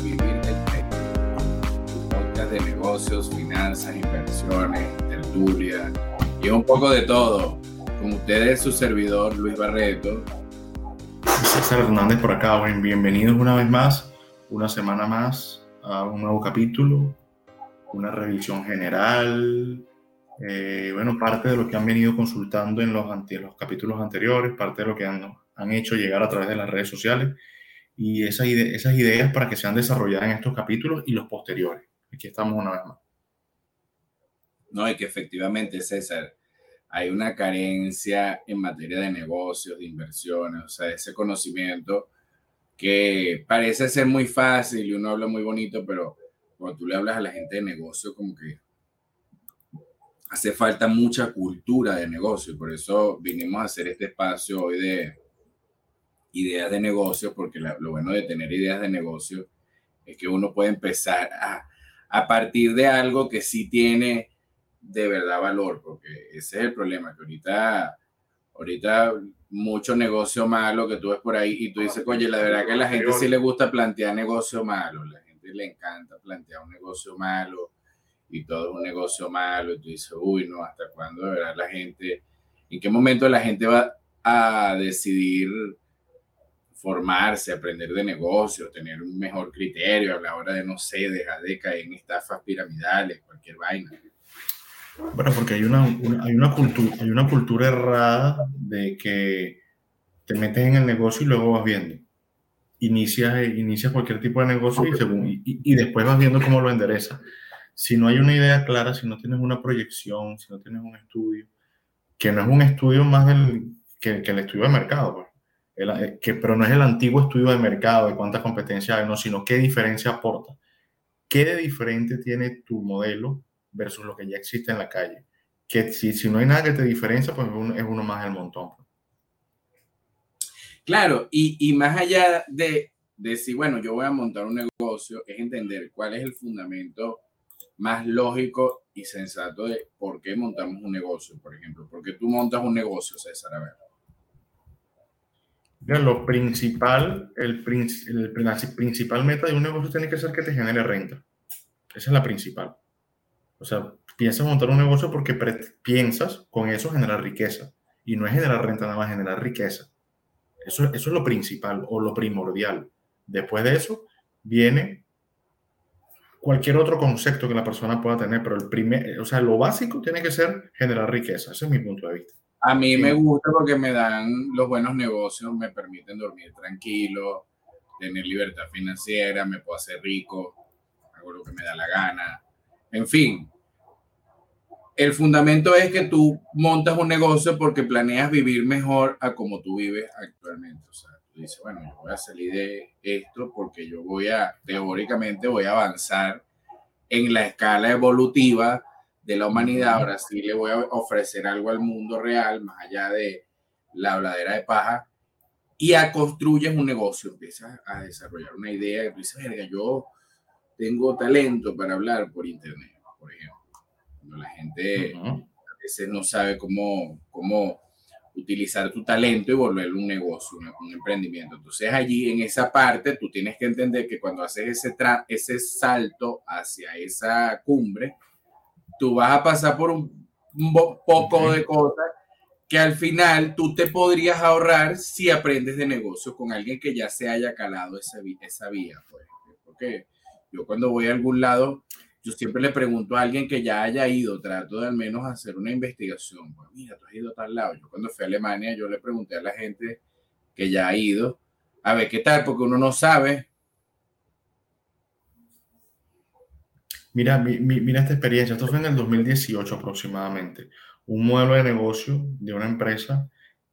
Vivir el Tech, podcast de negocios, finanzas, inversiones, tertulia y un poco de todo. Con ustedes su servidor Luis Barreto. César Hernández por acá, bienvenidos una vez más, una semana más a un nuevo capítulo, una revisión general, eh, bueno, parte de lo que han venido consultando en los, los capítulos anteriores, parte de lo que han, han hecho llegar a través de las redes sociales y esas, esas ideas para que sean desarrolladas en estos capítulos y los posteriores. Aquí estamos una vez más. No, y que efectivamente, César, hay una carencia en materia de negocios, de inversiones, o sea, ese conocimiento que parece ser muy fácil y uno habla muy bonito, pero cuando tú le hablas a la gente de negocio, como que hace falta mucha cultura de negocio. Por eso vinimos a hacer este espacio hoy de ideas de negocio, porque lo bueno de tener ideas de negocio es que uno puede empezar a, a partir de algo que sí tiene de verdad valor, porque ese es el problema, que ahorita, ahorita mucho negocio malo que tú ves por ahí y tú dices, oye, la verdad que a la gente sí le gusta plantear negocio malo, la gente le encanta plantear un negocio malo y todo un negocio malo y tú dices, uy, no, ¿hasta cuándo de verdad la gente, en qué momento la gente va a decidir formarse, aprender de negocios, tener un mejor criterio a la hora de, no sé, dejar de caer en estafas piramidales, cualquier vaina? Bueno, porque hay una, hay una, cultura, hay una cultura errada de que te metes en el negocio y luego vas viendo. Inicias, inicias cualquier tipo de negocio y, según, y, y, después vas viendo cómo lo endereza. Si no hay una idea clara, si no tienes una proyección, si no tienes un estudio, que no es un estudio más del, que, que el estudio de mercado, pues. El, eh, que, pero no es el antiguo estudio de mercado de cuánta competencia hay, no, sino qué diferencia aporta. ¿Qué de diferente tiene tu modelo versus lo que ya existe en la calle. Que si, si no hay nada que te diferencia, pues es uno más del montón. Claro, y, y más allá de, decir, bueno, yo voy a montar un negocio, es entender cuál es el fundamento más lógico y sensato de por qué montamos un negocio, por ejemplo. ¿Por qué tú montas un negocio, César? A ver. Lo principal, el, la principal meta de un negocio tiene que ser que te genere renta. Esa es la principal. O sea, piensas montar un negocio porque piensas con eso generar riqueza. Y no es generar renta, nada más generar riqueza. Eso, eso es lo principal o lo primordial. Después de eso viene cualquier otro concepto que la persona pueda tener, pero el primer, o sea, lo básico tiene que ser generar riqueza. Ese es mi punto de vista. A mí me gusta porque me dan los buenos negocios, me permiten dormir tranquilo, tener libertad financiera, me puedo hacer rico, hago lo que me da la gana. En fin, el fundamento es que tú montas un negocio porque planeas vivir mejor a como tú vives actualmente. O sea, tú dices, bueno, yo voy a salir de esto porque yo voy a, teóricamente, voy a avanzar en la escala evolutiva de la humanidad. Ahora sí le voy a ofrecer algo al mundo real, más allá de la habladera de paja, y a construyes un negocio, empiezas a desarrollar una idea, y tú dices, verga, yo tengo talento para hablar por internet, por ejemplo la gente a veces no sabe cómo, cómo utilizar tu talento y volverlo un negocio, un, emprendimiento. Entonces allí en esa parte tú tienes que entender que cuando haces ese, ese salto hacia esa cumbre, tú vas a pasar por un, poco de cosas que al final tú te podrías ahorrar si aprendes de negocio con alguien que ya se haya calado esa, esa vía. Pues. Porque yo cuando voy a algún lado, yo siempre le pregunto a alguien que ya haya ido, trato de al menos hacer una investigación. Pues mira, tú has ido a tal lado. Yo cuando fui a Alemania, yo le pregunté a la gente que ya ha ido, a ver qué tal, porque uno no sabe. Mira, mira esta experiencia. Esto fue en el 2018 aproximadamente. Un modelo de negocio de una empresa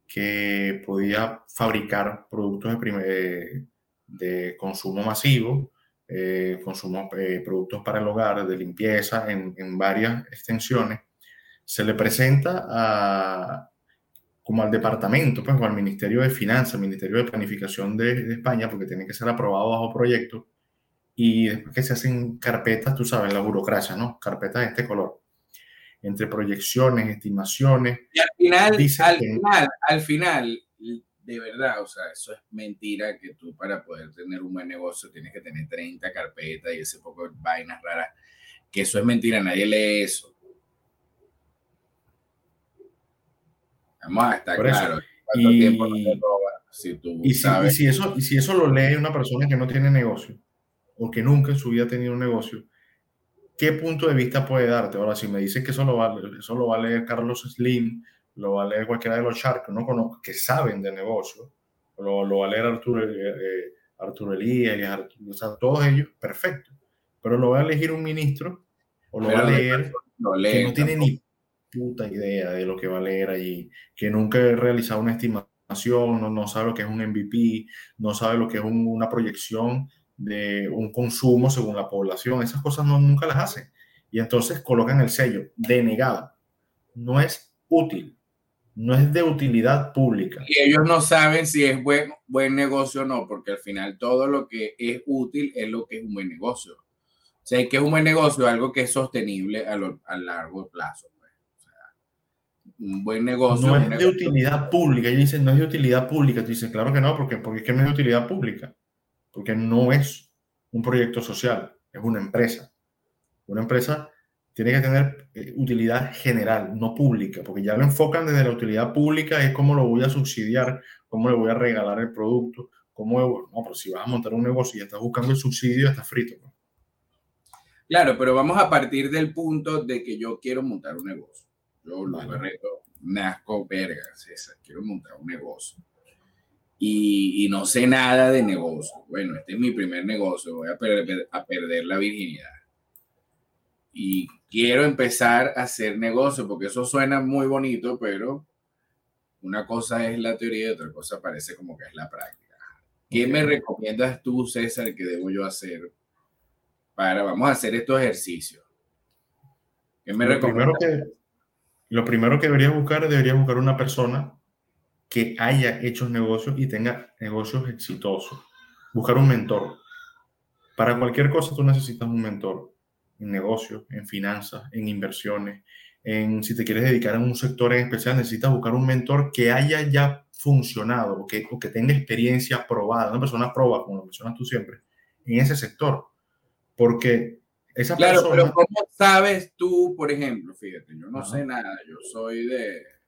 que podía fabricar productos de, de consumo masivo eh, eh, productos para el hogar, de limpieza en, en, varias extensiones, se le presenta a, como al departamento, pues, o al Ministerio de Finanzas, Ministerio de Planificación de, de, España, porque tiene que ser aprobado bajo proyecto, y después que se hacen carpetas, tú sabes, la burocracia, ¿no? Carpetas de este color, entre proyecciones, estimaciones. Y al final, al final, al final, de verdad, o sea, eso es mentira que tú para poder tener un buen negocio tienes que tener 30 carpetas y ese poco de vainas raras. Que eso es mentira, nadie lee eso. Vamos a estar claro. Y, tiempo Si tú y, sabes. Si, eso, y si eso lo lee una persona que no tiene negocio o que nunca en su vida ha tenido un negocio, ¿qué punto de vista puede darte? Ahora, si me dices que eso lo va, eso lo va a leer Carlos Slim, lo va a leer cualquiera de los Sharks que no conozco, que saben de negocio, lo, lo va a leer Arturo, eh, eh Arturo Elías, o sea, todos ellos, perfecto. Pero lo va a elegir un ministro o lo va a leer que no tiene ni puta idea de lo que va a leer allí, que nunca ha realizado una estimación, no, no sabe lo que es un MVP, no sabe lo que es una proyección de un consumo según la población, esas cosas no, nunca las hacen. Y entonces colocan el sello denegado. No es útil, no es de utilidad pública. Y ellos no saben si es buen, buen negocio o no, porque al final todo lo que es útil es lo que es un buen negocio. O sea, que es un buen negocio, algo que es sostenible a, a largo plazo un buen negocio. No es de utilidad pública. Ellos dicen, no es de utilidad pública. Tú dices, claro que no, porque, porque es que no es de utilidad pública. Porque no es un proyecto social, es una empresa. Una empresa tiene que tener eh, utilidad general, no pública, porque ya lo enfocan desde la utilidad pública, es cómo lo voy a subsidiar, cómo le voy a regalar el producto, cómo... No, pero si vas a montar un negocio y estás buscando el subsidio, estás frito. Claro, pero vamos a partir del punto de que yo quiero montar un negocio. Yo, Luis Barreto, nazco verga, César, quiero montar un negocio. Y, y, no sé nada de negocio. Bueno, este es mi primer negocio, voy a perder, a perder la virginidad. Y quiero empezar a hacer negocio, porque eso suena muy bonito, pero una cosa es la teoría y otra cosa parece como que es la práctica. ¿Qué me recomiendas tú, César, que debo yo hacer para, vamos a hacer estos ejercicios? ¿Qué me recomiendas? lo primero que deberías buscar, deberías buscar una persona que haya hecho negocios y tenga negocios exitosos. Buscar un mentor. Para cualquier cosa tú necesitas un mentor. En negocios, en finanzas, en inversiones, en si te quieres dedicar a un sector en especial, necesitas buscar un mentor que haya ya funcionado o que, o que tenga experiencia probada, una persona proba, como lo mencionas tú siempre, en ese sector. Porque claro, pero ¿cómo sabes tú, por ejemplo? Fíjate, yo no sé nada, yo soy de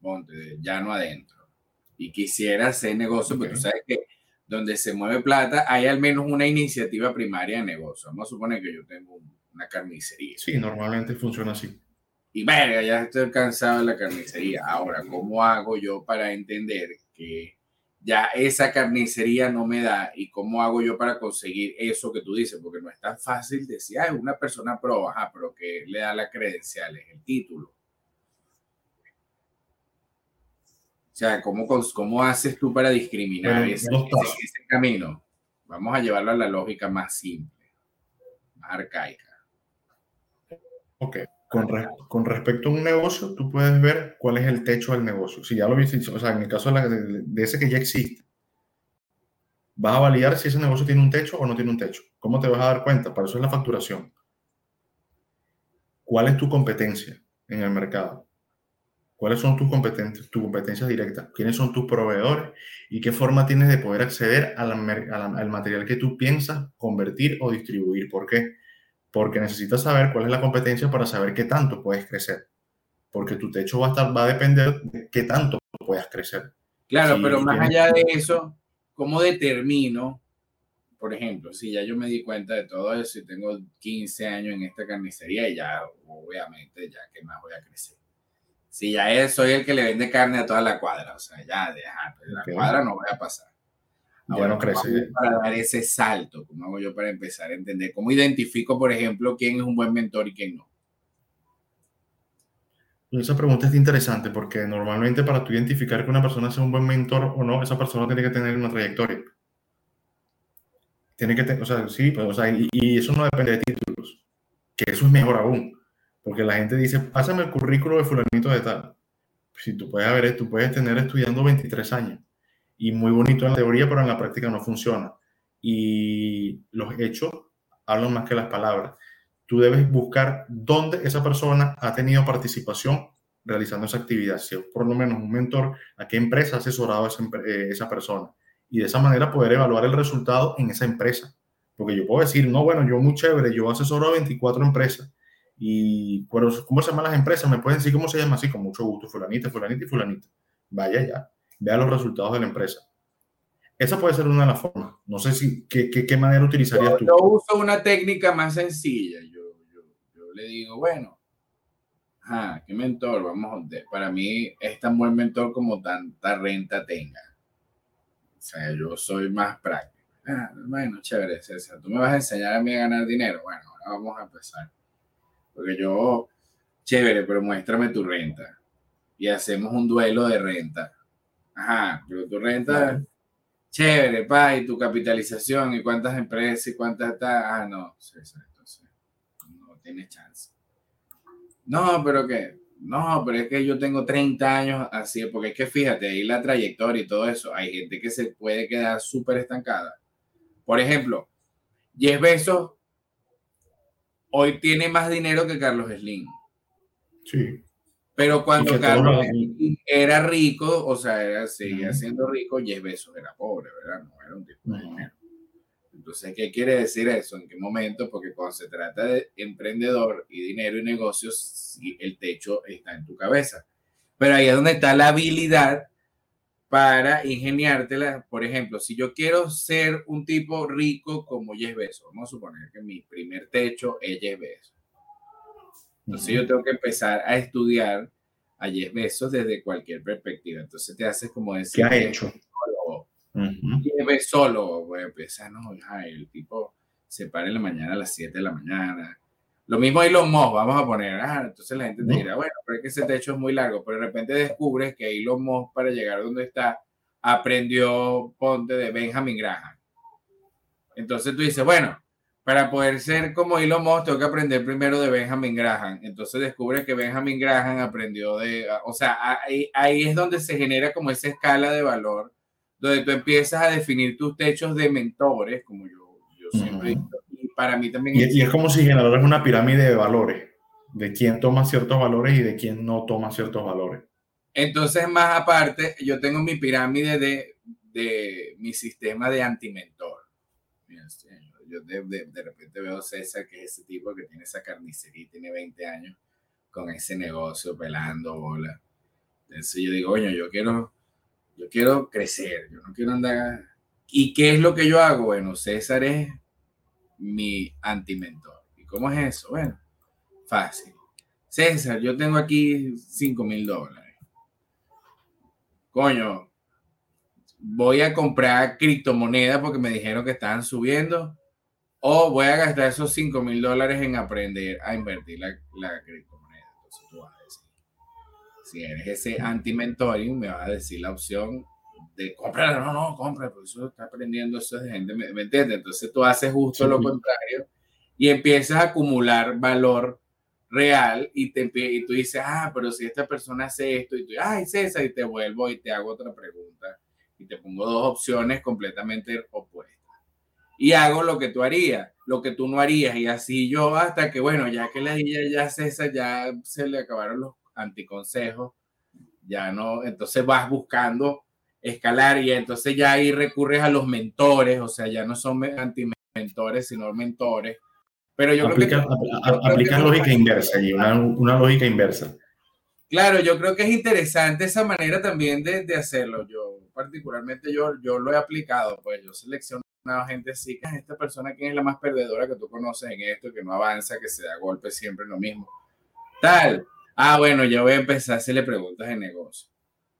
Monte, llano adentro, y quisiera hacer negocio, porque tú sabes que donde se mueve plata hay al menos una iniciativa primaria de negocio. Vamos a suponer que yo tengo una carnicería. Sí, normalmente funciona así. Y verga, ya estoy cansado de la carnicería. Ahora, ¿cómo hago yo para entender que ya esa carnicería no me da y cómo hago yo para conseguir eso que tú dices, porque no es tan fácil decir, ay, una persona pro, ajá, pero que le da la credencial, es el título. O sea, ¿cómo, cómo haces tú para discriminar ese, ese, camino? Vamos a llevarlo a la lógica más simple, más arcaica. Ok. Con, con, respecto a un negocio, tú puedes ver cuál es el techo del negocio. Si ya lo viste, o sea, en el caso de, de, ese que ya existe, vas a validar si ese negocio tiene un techo o no tiene un techo. ¿Cómo te vas a dar cuenta? Para eso es la facturación. ¿Cuál es tu competencia en el mercado? ¿Cuáles son tus competencias, tus competencias directas? ¿Quiénes son tus proveedores? ¿Y qué forma tienes de poder acceder al material que tú piensas convertir o distribuir? ¿Por qué? porque necesitas saber cuál es la competencia para saber qué tanto puedes crecer. Porque tu techo va a, estar, va a depender de qué tanto puedas crecer. Claro, pero más allá de eso, ¿cómo determino, por ejemplo, si ya yo me di cuenta de todo eso y tengo 15 años en esta carnicería y ya, obviamente, ya que más voy a crecer? Si ya soy el que le vende carne a toda la cuadra, o sea, ya, de, pues, la cuadra no voy a pasar ya no crece. Para dar ese salto, ¿cómo hago yo para empezar a entender? ¿Cómo identifico, por ejemplo, quién es un buen mentor y quién no? Esa pregunta es interesante porque normalmente para tú identificar que una persona sea un buen mentor o no, esa persona tiene que tener una trayectoria. Tiene que tener, o sea, sí, pues, o sea, y, y, eso no depende de títulos, que eso es mejor aún, porque la gente dice, pásame el currículo de fulanito de tal. Si tú puedes ver, tú puedes tener estudiando 23 años y muy bonito en la teoría, pero en la práctica no funciona. Y los hechos hablan más que las palabras. Tú debes buscar dónde esa persona ha tenido participación realizando esa actividad, si es por lo menos un mentor, a qué empresa ha asesorado esa, eh, esa persona. Y de esa manera poder evaluar el resultado en esa empresa. Porque yo puedo decir, no, bueno, yo muy chévere, yo asesoro a 24 empresas. Y, ¿cómo se llaman las empresas? ¿Me pueden decir cómo se llama? Así, con mucho gusto, fulanita, fulanita y fulanita. Vaya ya, vea los resultados de la empresa. Esa puede ser una de las formas. No sé si, ¿qué, qué, manera utilizarías tú? Yo uso una técnica más sencilla. Yo, yo, yo le digo, bueno, ah, qué mentor, vamos, para mí es tan buen mentor como tanta renta tenga. O sea, yo soy más práctico. Ah, bueno, chévere, César, tú me vas a enseñar a mí a ganar dinero. Bueno, ahora vamos a empezar. Porque yo, chévere, pero muéstrame tu renta. Y hacemos un duelo de renta. Ajá, pero tu renta, chévere, pa, y tu capitalización, y cuántas empresas, y cuántas está. Ah, no, César, entonces no tienes chance. No, pero que, no, pero es que yo tengo 30 años así, porque es que fíjate, ahí la trayectoria y todo eso, hay gente que se puede quedar súper estancada. Por ejemplo, Jeff Bezos hoy tiene más dinero que Carlos Slim. Sí. Pero cuando Carlos Slim era rico, o sea, seguía siendo rico, Jeff Bezos era pobre, ¿verdad? No era un tipo de dinero. Entonces, ¿qué quiere decir eso? ¿En qué momento? Porque cuando se trata de emprendedor y dinero y negocios, el techo está en tu cabeza. Pero ahí es donde está la habilidad para ingeniártela. Por ejemplo, si yo quiero ser un tipo rico como Jeff Bezos, vamos a suponer que mi primer techo es Jeff Bezos. Entonces yo tengo que empezar a estudiar a Jeff Bezos desde cualquier perspectiva. Entonces te haces como decir... ¿Qué ha hecho? Lleve solo, voy a empezar, no, el tipo se para en la mañana a las 7 de la mañana. Lo mismo Elon Musk, vamos a poner, ah, entonces la gente te dirá, bueno, pero es que ese techo es muy largo, pero de repente descubres que Elon Musk para llegar a donde está aprendió ponte de Benjamin Graham. Entonces tú dices, bueno, para poder ser como Elon Musk tengo que aprender primero de Benjamin Graham. Entonces descubres que Benjamin Graham aprendió de, o sea, ahí, ahí es donde se genera como esa escala de valor donde tú empiezas a definir tus techos de mentores, como yo, yo siempre digo, y para mí también... Y es, como si generaras una pirámide de valores, de quién toma ciertos valores y de quién no toma ciertos valores. Entonces, más aparte, yo tengo mi pirámide de, de mi sistema de antimentor. Yo de, de, de, repente veo a César, que es ese tipo que tiene esa carnicería y tiene 20 años con ese negocio pelando bola. Entonces yo digo, oye, yo quiero yo quiero crecer, yo no quiero andar. ¿Y qué es lo que yo hago? Bueno, César es mi antimentor. ¿Y cómo es eso? Bueno, fácil. César, yo tengo aquí 5 mil dólares. Coño, voy a comprar criptomonedas porque me dijeron que estaban subiendo. O voy a gastar esos 5 mil dólares en aprender a invertir la, la criptomoneda. Entonces tú vas si eres ese anti-mentoring, me va a decir la opción de comprar, no, no, compra, porque eso está aprendiendo, eso es de gente, ¿me, entiendes? Entonces tú haces justo lo contrario y empiezas a acumular valor real y, te, y tú dices, ah, pero si esta persona hace esto y tú, ay, César, y te vuelvo y te hago otra pregunta y te pongo dos opciones completamente opuestas. Y hago lo que tú harías, lo que tú no harías y así yo hasta que, bueno, ya que la ya, ya César, ya se le acabaron los anticonsejos, ya no, entonces vas buscando escalar y entonces ya ahí recurres a los mentores, o sea, ya no son anti-mentores, sino mentores. Pero yo creo que... Aplica lógica inversa y una, una, lógica inversa. Claro, yo creo que es interesante esa manera también de, de, hacerlo. Yo particularmente yo, yo lo he aplicado, pues yo selecciono a gente así, que esta persona quién es la más perdedora que tú conoces en esto, que no avanza, que se da golpes siempre lo mismo. Tal, Ah, bueno, yo voy a empezar a hacerle preguntas de negocio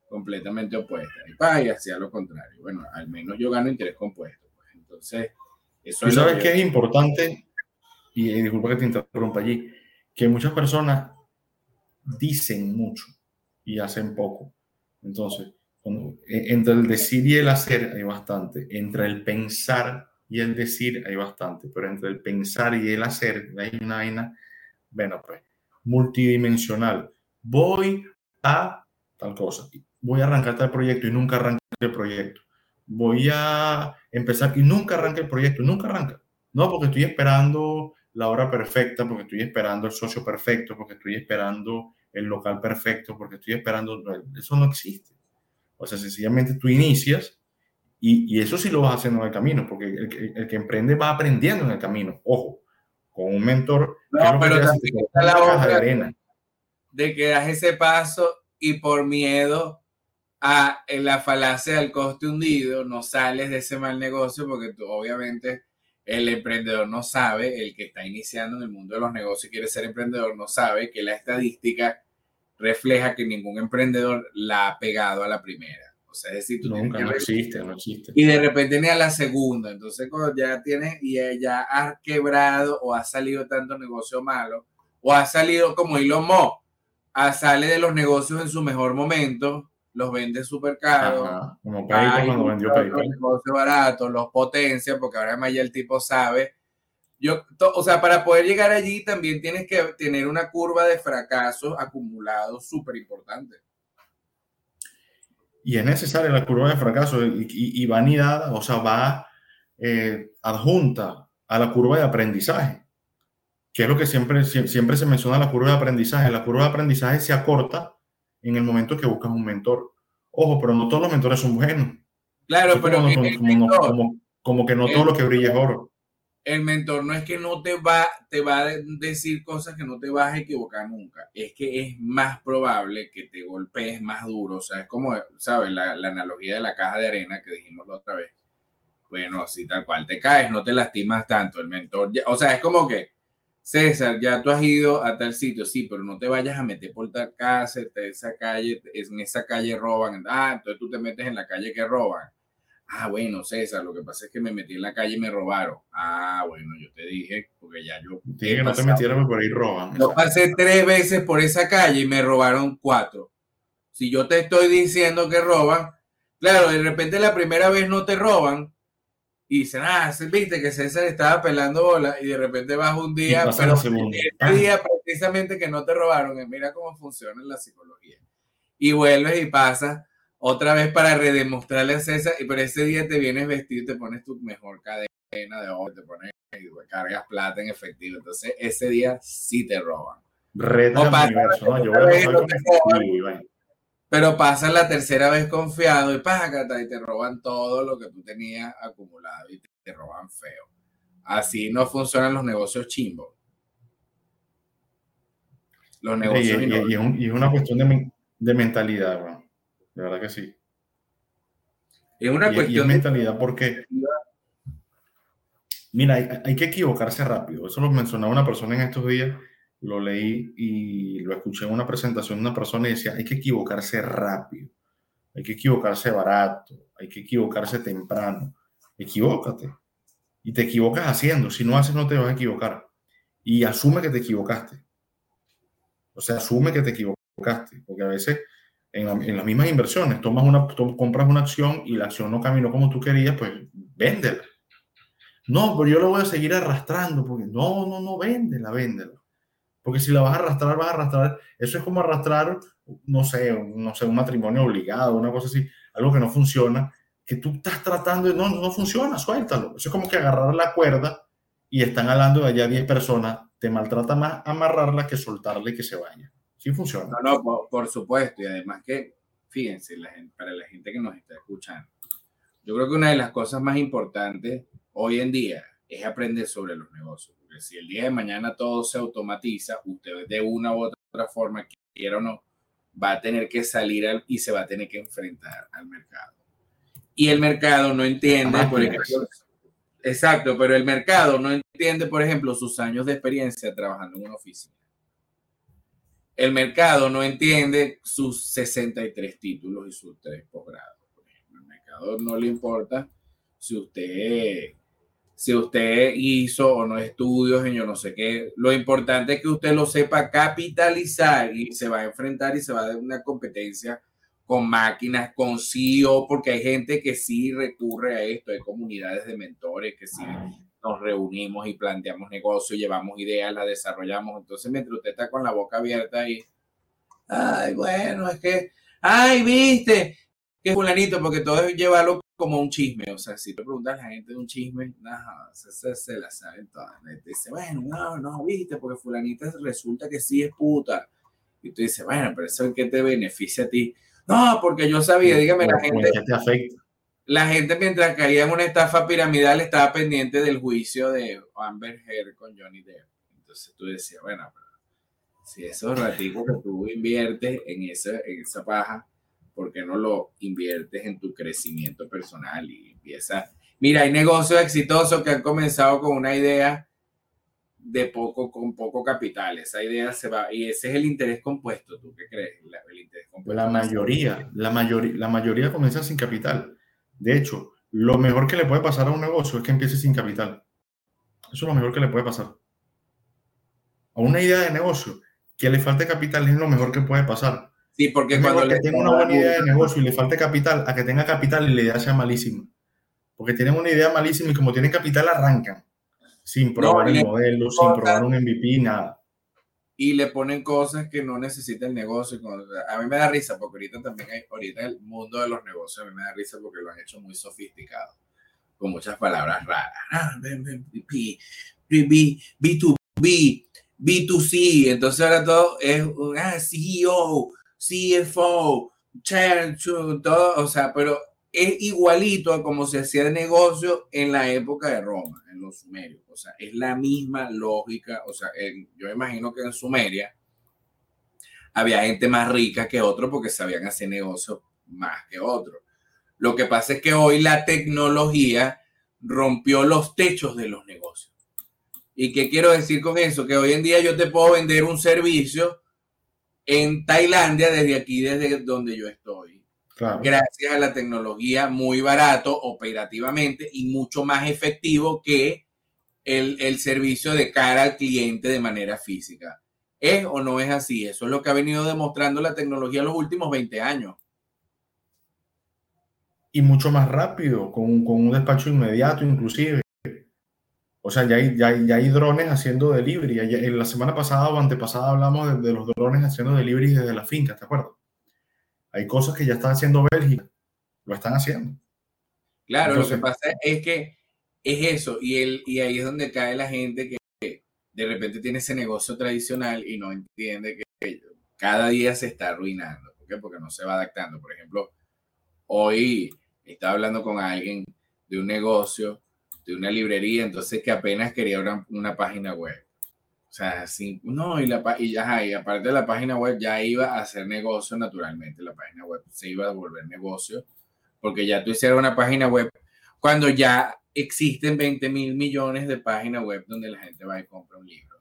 completamente opuestas. Y, y hacía lo contrario. Bueno, al menos yo gano interés compuesto. Pues. Entonces, eso ¿Tú sabes que es importante? Y, disculpa que te interrumpa allí, que muchas personas dicen mucho y hacen poco. Entonces, e, entre el decir y el hacer hay bastante. Entre el pensar y el decir hay bastante. Pero entre el pensar y el hacer hay una vaina. Bueno, pues multidimensional. Voy a tal cosa, voy a arrancar tal proyecto y nunca arranca el proyecto. Voy a empezar y nunca arranca el proyecto, nunca arranca. No, porque estoy esperando la hora perfecta, porque estoy esperando el socio perfecto, porque estoy esperando el local perfecto porque estoy esperando, eso no existe. O sea, sencillamente tú inicias y, y eso sí lo vas haciendo en el camino, porque el, el, que emprende va aprendiendo en el camino. Ojo, con un mentor. No, pero también está la otra de, arena. de que das ese paso y por miedo a la falacia del coste hundido no sales de ese mal negocio porque tú obviamente el emprendedor no sabe, el que está iniciando en el mundo de los negocios y quiere ser emprendedor no sabe que la estadística refleja que ningún emprendedor la ha pegado a la primera. O sea, es decir, tú Nunca, no existe, no existe. Y de repente ni a la segunda. Entonces, cuando ya tienes y ya has quebrado o ha salido tanto negocio malo, o ha salido como Elon Musk, a sale de los negocios en su mejor momento, los vende súper caros. Como PayPal cuando vendió PayPal. Los baratos, los potencia, porque ahora más ya el tipo sabe. Yo, o sea, para poder llegar allí también tienes que tener una curva de fracasos acumulados súper importante. Y es necesaria la curva de fracaso y, y, y va o sea, va eh, adjunta a la curva de aprendizaje, que es lo que siempre, siempre se menciona la curva de aprendizaje. La curva de aprendizaje se acorta en el momento que buscas un mentor. Ojo, pero no todos los mentores son buenos. Claro, pero como, como, como, que no todo lo que brilla es oro. El mentor no es que no te va, te va a decir cosas que no te vas a equivocar nunca. Es que es más probable que te golpees más duro. O sea, es como, ¿sabes? La, la analogía de la caja de arena que dijimos la otra vez. Bueno, así tal cual te caes, no te lastimas tanto. El mentor, ya, o sea, es como que César, ya tú has ido a tal sitio, sí, pero no te vayas a meter por tal casa, esa calle, en esa calle roban. Ah, entonces tú te metes en la calle que roban. Ah, bueno, César, lo que pasa es que me metí en la calle y me robaron. Ah, bueno, yo te dije, porque ya yo. Dije que no te metieras por ahí roban. Yo pasé tres veces por esa calle y me robaron cuatro. Si yo te estoy diciendo que roban, claro, de repente la primera vez no te roban, y dicen, ah, viste que César estaba pelando bola y de repente vas un día, pero ese día precisamente que no te robaron, mira cómo funciona la psicología. Y vuelves y pasas otra vez para redemostrarle a César, y pero ese día te vienes vestido, te pones tu mejor cadena de oro, te pones y cargas plata en efectivo. Entonces ese día sí te roban. Reta universo, ¿no? Yo voy a pero pasas la tercera vez confiado y págata y te roban todo lo que tú tenías acumulado y te, roban feo. Así no funcionan los negocios chimbos. Los negocios. Y, es una cuestión de, de mentalidad, bro. De verdad que sí. Es una cuestión de mentalidad porque. Mira, hay, hay, que equivocarse rápido. Eso lo mencionaba una persona en estos días lo leí y lo escuché en una presentación de una persona y decía, hay que equivocarse rápido, hay que equivocarse barato, hay que equivocarse temprano. Equivócate. Y te equivocas haciendo. Si no haces, no te vas a equivocar. Y asume que te equivocaste. O sea, asume que te equivocaste. Porque a veces en, las mismas inversiones, tomas una, compras una acción y la acción no caminó como tú querías, pues véndela. No, pero yo lo voy a seguir arrastrando. Porque no, no, no, véndela, véndela. Porque si la vas a arrastrar, vas a arrastrar. Eso es como arrastrar, no sé, no sé, un matrimonio obligado, una cosa así, algo que no funciona, que tú estás tratando y no, no funciona, suéltalo. Eso es como que agarrar la cuerda y están hablando de allá 10 personas, te maltrata más amarrarla que soltarla y que se vaya. Sí funciona. No, no, por, supuesto. Y además que, fíjense, para la gente que nos está escuchando, yo creo que una de las cosas más importantes hoy en día es aprender sobre los negocios si el día de mañana todo se automatiza, usted de una u otra forma, quiera o no, va a tener que salir y se va a tener que enfrentar al mercado. Y el mercado no entiende, por ejemplo, exacto, pero el mercado no entiende, por ejemplo, sus años de experiencia trabajando en una oficina. El mercado no entiende sus 63 títulos y sus tres posgrados. El mercado no le importa si usted si usted hizo o no estudios en yo no sé qué. Lo importante es que usted lo sepa capitalizar y se va a enfrentar y se va a dar una competencia con máquinas, con CEO, porque hay gente que sí recurre a esto, hay comunidades de mentores que sí nos reunimos y planteamos negocios, llevamos ideas, las desarrollamos. Entonces, mientras usted está con la boca abierta y, ay, bueno, es que, ay, viste, que fulanito, porque todo es llevarlo como un chisme, o sea, si te preguntas a la gente de un chisme, nada, se, se, la saben todas. Dice, bueno, no, no, viste, porque fulanita resulta que sí es puta. Y tú dices, bueno, pero eso en qué te beneficia a ti. No, porque yo sabía, dígame la gente. te afecta? La gente mientras caía en una estafa piramidal estaba pendiente del juicio de Amber Heard con Johnny Depp. Entonces tú decías, bueno, pero si esos ratitos que tú inviertes en esa, en esa paja, ¿por qué no lo inviertes en tu crecimiento personal y empieza? Mira, hay negocios exitosos que han comenzado con una idea de poco, con poco capital. Esa idea se va, y ese es el interés compuesto. ¿Tú qué crees? La, la mayoría, la mayoría, la mayoría comienza sin capital. De hecho, lo mejor que le puede pasar a un negocio es que empiece sin capital. Eso es lo mejor que le puede pasar. A una idea de negocio que le falte capital es lo mejor que puede pasar. Sí, porque cuando le tenga una buena idea de negocio y le falte capital, a que tenga capital y la idea sea malísima. Porque tienen una idea malísima y como tienen capital arrancan sin probar el modelo, sin probar un MVP, nada. Y le ponen cosas que no necesita el negocio. A mí me da risa porque ahorita también hay, ahorita el mundo de los negocios, a mí me da risa porque lo han hecho muy sofisticado, con muchas palabras raras. Ah, B, B2B, B2C, entonces ahora todo es ah, CEO, CFO, chair, todo, o sea, pero es igualito a como se hacía el negocio en la época de Roma, en los sumerios. O sea, es la misma lógica. O sea, yo imagino que en Sumeria había gente más rica que otro porque sabían hacer negocios más que otros. Lo que pasa es que hoy la tecnología rompió los techos de los negocios. ¿Y qué quiero decir con eso? Que hoy en día yo te puedo vender un servicio en Tailandia desde aquí, desde donde yo estoy. Gracias a la tecnología muy barato operativamente y mucho más efectivo que el, el, servicio de cara al cliente de manera física. ¿Es o no es así? Eso es lo que ha venido demostrando la tecnología en los últimos 20 años. Y mucho más rápido, con, con un despacho inmediato inclusive. O sea, ya hay, ya hay, ya hay drones haciendo delivery. En la semana pasada o antepasada hablamos de, los drones haciendo delivery desde la finca, ¿te acuerdas? Hay cosas que ya están haciendo Bélgica. Lo están haciendo. Claro, lo que pasa es que es eso. Y, el, y ahí es donde cae la gente que de repente tiene ese negocio tradicional y no entiende que cada día se está arruinando. ¿Por qué? Porque no se va adaptando. Por ejemplo, hoy estaba hablando con alguien de un negocio de una librería, entonces que apenas quería una, una página web. O sea, sí, no, y, la, y, ya, y aparte de la página web ya iba a hacer negocio naturalmente, la página web se iba a volver negocio, porque ya tú hicieras una página web cuando ya existen 20 mil millones de páginas web donde la gente va y compra un libro.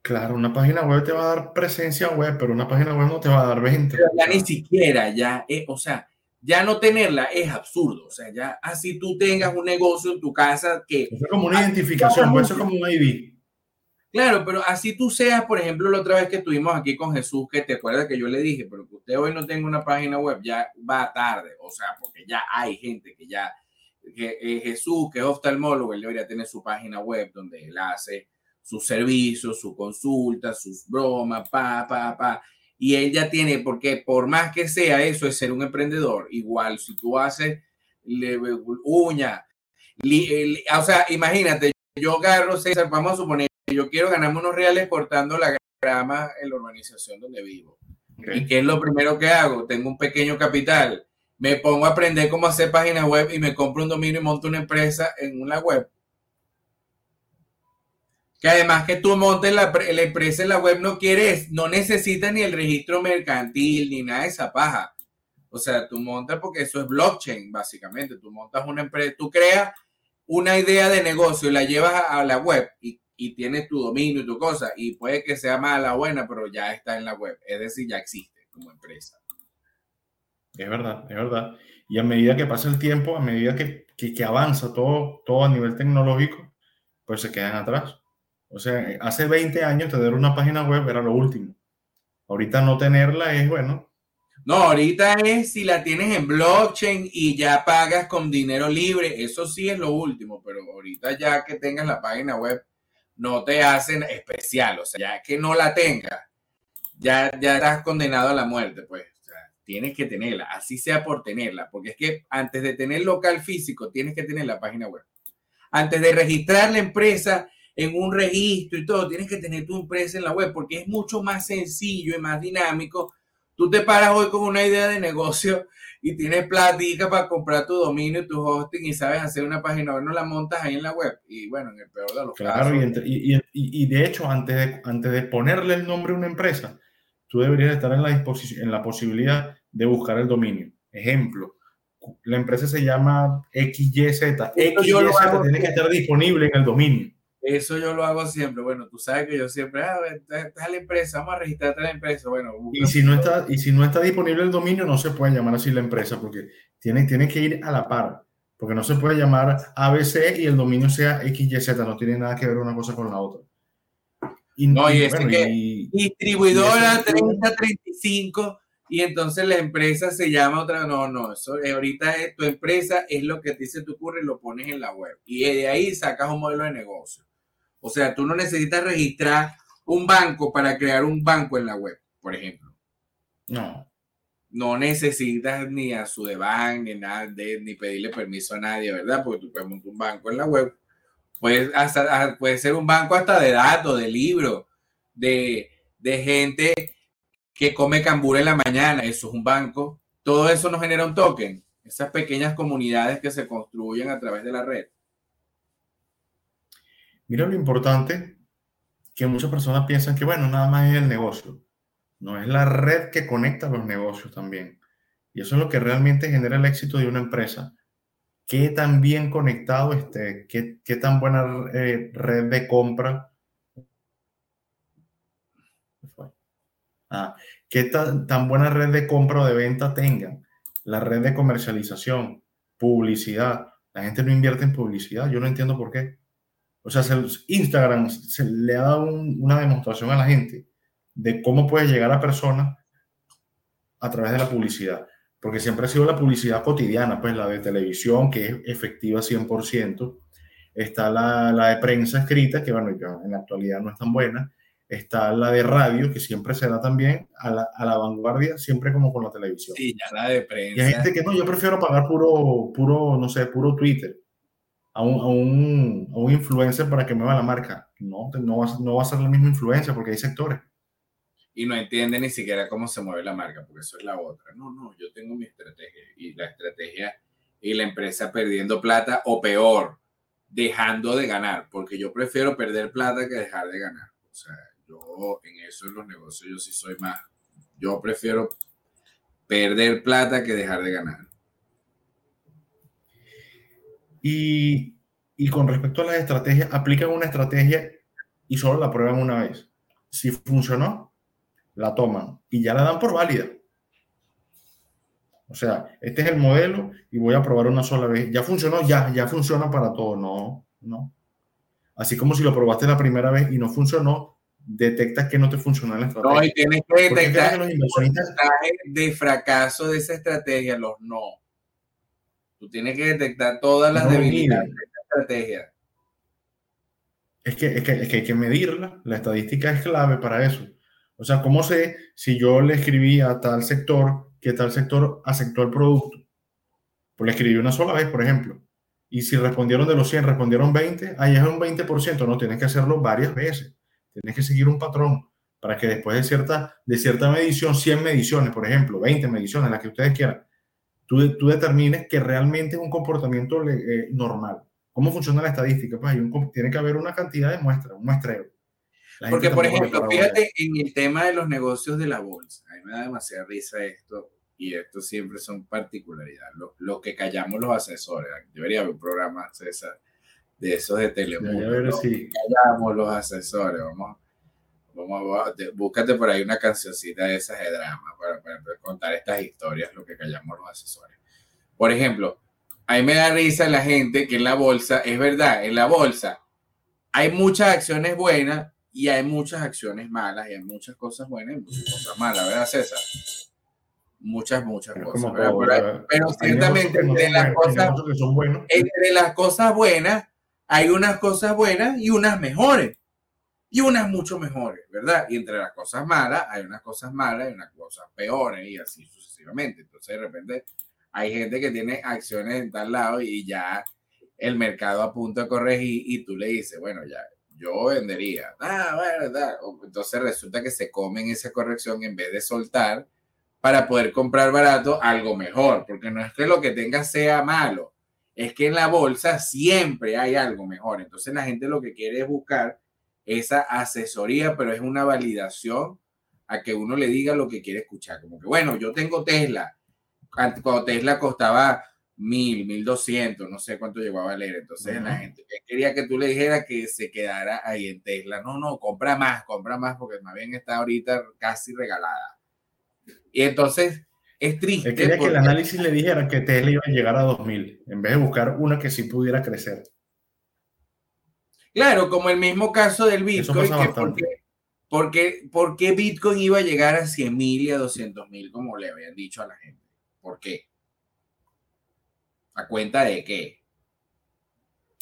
claro, una página web te va a dar presencia web, pero una página web no te va a dar venta. ya ni siquiera, ya, eh, o sea, ya no tenerla es absurdo. O sea, ya así tú tengas un negocio en tu casa que... es como una identificación, eso es como un ID. Claro, pero así tú seas, por ejemplo, la otra vez que estuvimos aquí con Jesús, que te acuerdas que yo le dije, pero que usted hoy no tenga una página web, ya va tarde, o sea, porque ya hay gente que ya, que eh, Jesús, que es oftalmólogo, él debería tener su página web donde él hace sus servicios, su consulta, sus bromas, pa, pa, pa y él ya tiene, porque por más que sea eso, es ser un emprendedor. Igual, si tú haces le, uña, o sea, imagínate, yo agarro César, vamos a suponer yo quiero ganarme unos reales cortando la grama en la urbanización donde vivo. ¿Y qué es lo primero que hago? Tengo un pequeño capital, me pongo a aprender cómo hacer páginas web y me compro un dominio y monto una empresa en una web que además que tú montes la, empresa en la web no quieres, no necesitas ni el registro mercantil ni nada de esa paja. O sea, tú montas porque eso es blockchain, básicamente. Tú montas una empresa, tú creas una idea de negocio y la llevas a, la web y, y, tienes tu dominio y tu cosa. Y puede que sea mala o buena, pero ya está en la web. Es decir, ya existe como empresa. Es verdad, es verdad. Y a medida que pasa el tiempo, a medida que, que, que avanza todo, todo a nivel tecnológico, pues se quedan atrás. O sea, hace 20 años tener una página web era lo último. Ahorita no tenerla es bueno. No, ahorita es si la tienes en blockchain y ya pagas con dinero libre, eso sí es lo último, pero ahorita ya que tengas la página web no te hacen especial, o sea, ya que no la tengas, ya, ya estás condenado a la muerte, pues. Tienes que tenerla, así sea por tenerla, porque es que antes de tener local físico, tienes que tener la página web. Antes de registrar la empresa, en un registro y todo, tienes que tener tu empresa en la web porque es mucho más sencillo y más dinámico. Tú te paras hoy con una idea de negocio y tienes platica para comprar tu dominio y tu hosting y sabes hacer una página web, no la montas ahí en la web. Y bueno, en el peor de los casos. Claro, y, y, y, de hecho, antes de, antes de ponerle el nombre a una empresa, tú deberías estar en la, disposición, en la posibilidad de buscar el dominio. Ejemplo, la empresa se llama XYZ. XYZ tiene que estar disponible en el dominio. Eso yo lo hago siempre. Bueno, tú sabes que yo siempre, ah, esta es la empresa, vamos a registrarte la empresa. Bueno, y si, no está, y si no está disponible el dominio, no se puede llamar así la empresa, porque tiene, tiene que ir a la par. Porque no se puede llamar ABC y el dominio sea XYZ, no tiene nada que ver una cosa con la otra. Y, no, y, es que distribuidora 3035 y entonces la empresa se llama otra. No, no, eso eh, ahorita es, tu empresa es lo que te dice tu ocurre y lo pones en la web. Y de ahí sacas un modelo de negocio. O sea, tú no necesitas registrar un banco para crear un banco en la web, por ejemplo. No. No necesitas ni a su deban ni nada de, ni pedirle permiso a nadie, ¿verdad? Porque tú puedes montar un banco en la web. Puedes hasta, puede ser un banco hasta de datos, de libros, de, de gente que come cambur en la mañana, eso es un banco. Todo eso nos genera un token. Esas pequeñas comunidades que se construyen a través de la red. Mira lo importante que muchas personas piensan que, bueno, nada más es el negocio. No es la red que conecta los negocios también. Y eso es lo que realmente genera el éxito de una empresa. Qué tan bien conectado esté, qué, qué tan buena eh, red de compra Ah, qué tan, tan, buena red de compra o de venta tengan, la red de comercialización, publicidad. La gente no invierte en publicidad, yo no entiendo por qué. O sea, Instagram se le ha dado una demostración a la gente de cómo puede llegar a personas a través de la publicidad. Porque siempre ha sido la publicidad cotidiana, pues la de televisión, que es efectiva 100%. Está la, la de prensa escrita, que bueno, en la actualidad no es tan buena está la de radio, que siempre será también a la, a la, vanguardia, siempre como con la televisión. Sí, ya la de prensa. Y hay gente que no, yo prefiero pagar puro, puro no sé, puro Twitter a un, a un, a un influencer para que mueva la marca. No, no va, no va a ser la misma influencia porque hay sectores. Y no entiende ni siquiera cómo se mueve la marca, porque eso es la otra. No, no, yo tengo mi estrategia y la estrategia y la empresa perdiendo plata o peor, dejando de ganar, porque yo prefiero perder plata que dejar de ganar. O sea, yo en eso en los negocios yo sí soy más, yo prefiero perder plata que dejar de ganar. Y, y con respecto a las estrategias, aplican una estrategia y solo la prueban una vez. Si funcionó, la toman y ya la dan por válida. O sea, este es el modelo y voy a probar una sola vez. Ya funcionó, ya, ya funciona para todo. No, no. Así como si lo probaste la primera vez y no funcionó, detectas que no te funciona la estrategia. No, y tienes que detectar los de fracaso de esa estrategia, los no. Tú tienes que detectar todas las debilidades de esa estrategia. Es que, es, que, es que hay que medirla. La estadística es clave para eso. O sea, ¿cómo sé si yo le escribí a tal sector que tal sector aceptó el producto? Pues le escribí una sola vez, por ejemplo. Y si respondieron de los 100, respondieron 20, ahí es un 20%. No, tienes que hacerlo varias veces. Tienes que seguir un patrón para que después de cierta, de cierta medición, 100 mediciones, por ejemplo, 20 mediciones, las que ustedes quieran, tú, tú determines que realmente es un comportamiento eh, normal. ¿Cómo funciona la estadística? Pues hay un, tiene que haber una cantidad de muestras, un muestreo. Porque, por ejemplo, fíjate en el tema de los negocios de la bolsa. A mí me da demasiada risa esto, y esto siempre son particularidades. Lo, lo que callamos los asesores. Debería haber un programa, César, de esos de Telemundo. Ver si callamos los asesores, vamos, vamos, búscate por ahí una cancioncita de esas de drama para, contar estas historias, lo que callamos los asesores. Por ejemplo, a mí me da risa la gente que en la bolsa, es verdad, en la bolsa hay muchas acciones buenas y hay muchas acciones malas y hay muchas cosas buenas y muchas cosas malas, ¿verdad, César? Muchas, muchas cosas. pero, ciertamente entre las, cosas, entre las cosas buenas hay unas cosas buenas y unas mejores. Y unas mucho mejores, ¿verdad? Y entre las cosas malas hay unas cosas malas y unas cosas peores y así sucesivamente. Entonces de repente hay gente que tiene acciones en tal lado y ya el mercado a punto de corregir y tú le dices, bueno, ya, yo vendería. Ah, bueno, Entonces resulta que se comen esa corrección en vez de soltar para poder comprar barato algo mejor, porque no es que lo que tenga sea malo, es que en la bolsa siempre hay algo mejor. Entonces la gente lo que quiere es buscar esa asesoría, pero es una validación a que uno le diga lo que quiere escuchar. Como que, bueno, yo tengo Tesla. Cuando Tesla costaba mil, mil doscientos, no sé cuánto llegó a valer. Entonces la gente quería que tú le dijeras que se quedara ahí en Tesla. No, no, compra más, compra más, porque más bien está ahorita casi regalada. Y entonces es triste. quería que el análisis le dijera que Tesla iba a llegar a 2000, en vez de buscar una que sí pudiera crecer. Claro, como el mismo caso del Bitcoin, que porque, porque, Bitcoin iba a llegar a 100 mil y a 200 mil, como le habían dicho a la gente. ¿Por qué? ¿A cuenta de qué?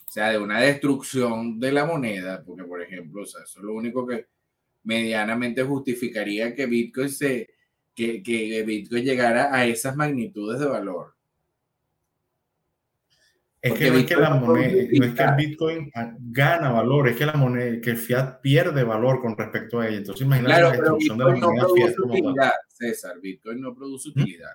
O sea, de una destrucción de la moneda, porque por ejemplo, o sea, eso es lo único que medianamente justificaría que Bitcoin se, que, que Bitcoin llegara a esas magnitudes de valor. Es que no es que la moneda, no es que el Bitcoin gana valor, es que la moneda, que el fiat pierde valor con respecto a ella. Entonces imagínate la destrucción de la moneda no fiat utilidad, César, Bitcoin no produce ¿Mm? utilidad.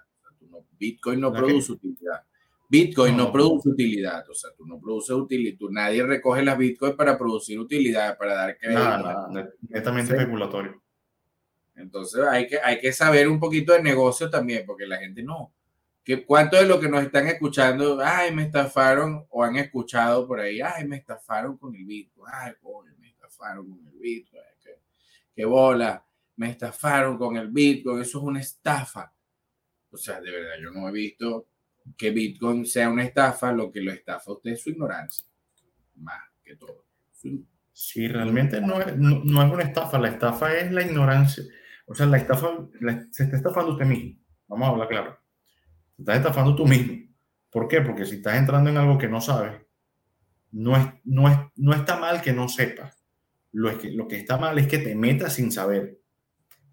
Bitcoin no produce utilidad. Bitcoin no, produce utilidad, o sea, tú no produces utilidad, nadie recoge las Bitcoin para producir utilidad, para dar crédito. netamente especulatorio. Entonces hay que, hay que saber un poquito de negocio también, porque la gente no, que cuánto de lo que nos están escuchando, ay, me estafaron, o han escuchado por ahí, ay, me estafaron con el Bitcoin, ay, me estafaron con el Bitcoin, qué, bola, me estafaron con el Bitcoin, eso es una estafa. O sea, de verdad, yo no he visto que Bitcoin sea una estafa, lo que lo estafa usted es su ignorancia, más que todo. Sí, realmente no es, no, es una estafa, la estafa es la ignorancia. O sea, la estafa, se está estafando usted mismo. Vamos a hablar claro te estás estafando tú mismo. ¿Por qué? Porque si estás entrando en algo que no sabes, no, es, no, es, no está mal que no sepas. Lo, es que, lo que está mal es que te metas sin saber,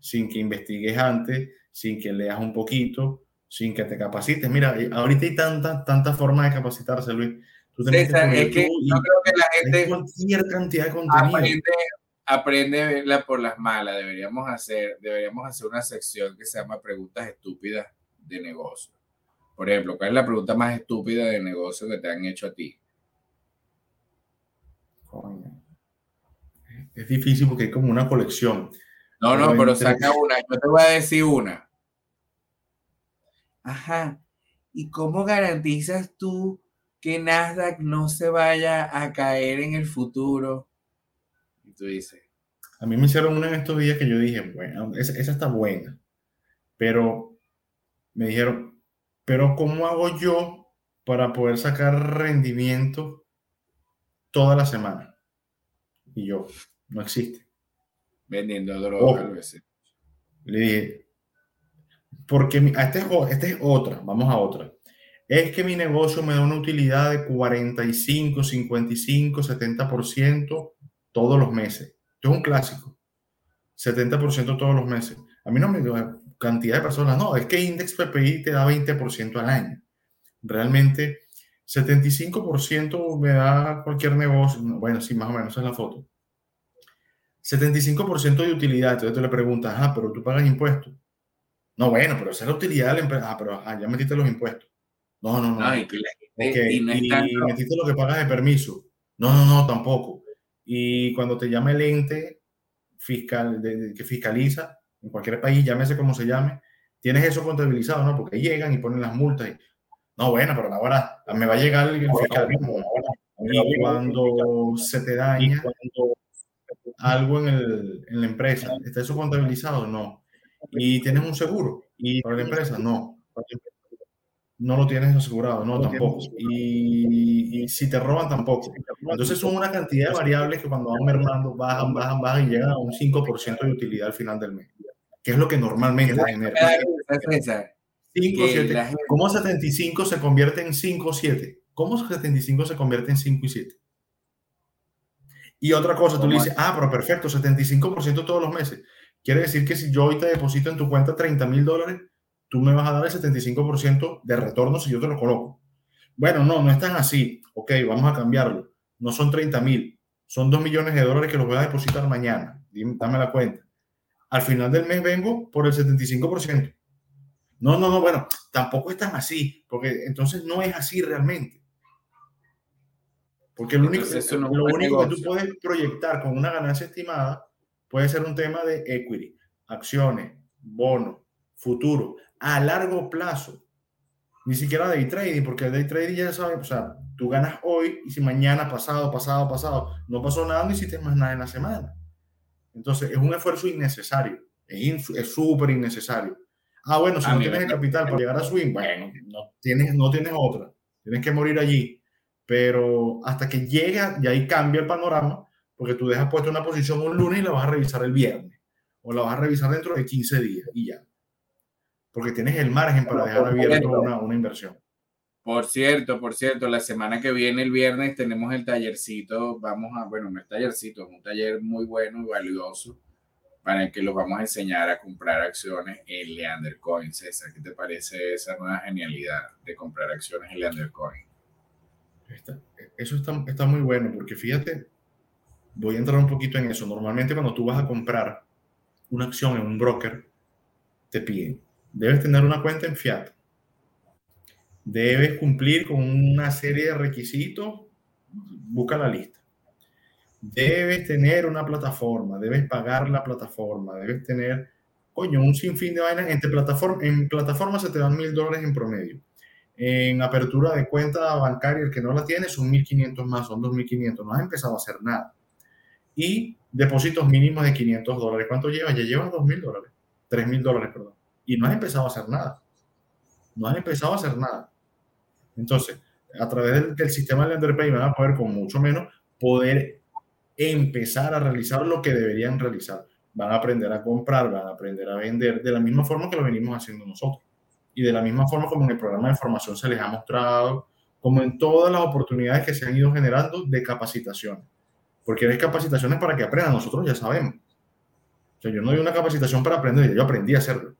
sin que investigues antes, sin que leas un poquito, sin que te capacites. Mira, ahorita hay tantas tanta formas de capacitarse, Luis. Tú te es que yo creo que la gente cualquier cantidad de contenido. Aprende, aprende a verla por las malas. Deberíamos hacer, deberíamos hacer una sección que se llama preguntas estúpidas de negocio. Por ejemplo, ¿cuál es la pregunta más estúpida de negocio que te han hecho a ti? Es difícil porque hay como una colección. No, no, pero saca una. Yo te voy a decir una. Ajá. ¿Y cómo garantizas tú que Nasdaq no se vaya a caer en el futuro? Y tú dices. A mí me hicieron una en estos días que yo dije, bueno, esa, esa está buena. Pero me dijeron, pero ¿cómo hago yo para poder sacar rendimiento toda la semana? Y yo, no existe. Vendiendo drogas. le dije, porque esta es, este es otra, vamos a otra. Es que mi negocio me da una utilidad de 45, 55, 70% todos los meses. Esto es un clásico. 70% todos los meses. A mí no me cantidad de personas. No, es que Index PPI te da 20% al año. Realmente, 75% me da cualquier negocio. Bueno, sí, más o menos, esa es la foto. 75% de utilidad. Entonces tú le preguntas, ah, pero tú pagas impuestos. No, bueno, pero esa es la utilidad de la empresa. Ah, pero ah, ya metiste los impuestos. No, no, no. y, metiste lo que pagas de permiso. No, no, no, tampoco. Y cuando te llama el ente fiscal que fiscaliza, en cualquier país, llámese como se llame, tienes eso contabilizado, ¿no? Porque llegan y ponen las multas. Y, no, bueno, pero ahora me va a llegar el fiscal. Y cuando se te daña algo en, el, en la empresa, ¿está eso contabilizado? No. ¿Y tienes un seguro para la empresa? No. No lo tienes asegurado, no, tampoco. Y, y, si te roban, tampoco. Entonces son una cantidad de variables que cuando van mermando, bajan, bajan, bajan y llegan a un 5% de utilidad al final del mes que es lo que normalmente genera. 5, 7. ¿Cómo 75 se convierte en 5 o 7? ¿Cómo 75 se convierte en 5 y 7? Y otra cosa, tú le dices, ah, pero perfecto, 75% todos los meses. Quiere decir que si yo hoy te deposito en tu cuenta 30 mil dólares, tú me vas a dar el 75% de retorno si yo te lo coloco. Bueno, no, no es tan así. Ok, vamos a cambiarlo. No son 30 mil, son 2 millones de dólares que los voy a depositar mañana. Dame la cuenta. Al final del mes vengo por el 75%. No, no, no, bueno, tampoco es tan así, porque entonces no es así realmente. Porque lo único, lo único que tú puedes proyectar con una ganancia estimada puede ser un tema de equity, acciones, bonos, futuro, a largo plazo. Ni siquiera day trading, porque el day trading ya sabes, o sea, tú ganas hoy y si mañana, pasado, pasado, pasado, no pasó nada, no hiciste más nada en la semana. Entonces, es un esfuerzo innecesario, es súper innecesario. Ah, bueno, si no tienes el capital para llegar a swing, bueno, no tienes, no tienes otra, tienes que morir allí. Pero hasta que llega, y ahí cambia el panorama, porque tú dejas puesto una posición un lunes y la vas a revisar el viernes, o la vas a revisar dentro de 15 días y ya porque tienes el margen para dejar abierto una, una inversión. Por cierto, por cierto, la semana que viene, el viernes, tenemos el tallercito. Vamos a, bueno, no es tallercito, es un taller muy bueno y valioso para el que los vamos a enseñar a comprar acciones en Leander Coin. César, ¿qué te parece esa nueva genialidad de comprar acciones en Leander Coin? eso está, está muy bueno porque fíjate, voy a entrar un poquito en eso. Normalmente cuando tú vas a comprar una acción en un broker, te piden Debes tener una cuenta en Fiat. Debes cumplir con una serie de requisitos. Busca la lista. Debes tener una plataforma, debes pagar la plataforma, debes tener, coño, un sinfín de vainas. Entre plataforma, en plataforma se te dan mil dólares en promedio. En apertura de cuenta bancaria, el que no la tiene son 1.500 más, son 2.500. No has empezado a hacer nada. Y depósitos mínimos de 500 dólares. ¿Cuánto llevas? Ya llevas 2.000 dólares. 3.000 dólares, perdón y no has empezado a hacer nada. No has empezado a hacer nada. Entonces, a través del, sistema de Underpay van a poder con mucho menos poder empezar a realizar lo que deberían realizar. Van a aprender a comprar, van a aprender a vender de la misma forma que lo venimos haciendo nosotros. Y de la misma forma como en el programa de formación se les ha mostrado, como en todas las oportunidades que se han ido generando de capacitación. Porque es capacitaciones para que aprendan, nosotros ya sabemos. O sea, yo no doy una capacitación para aprender, yo aprendí a hacerlo.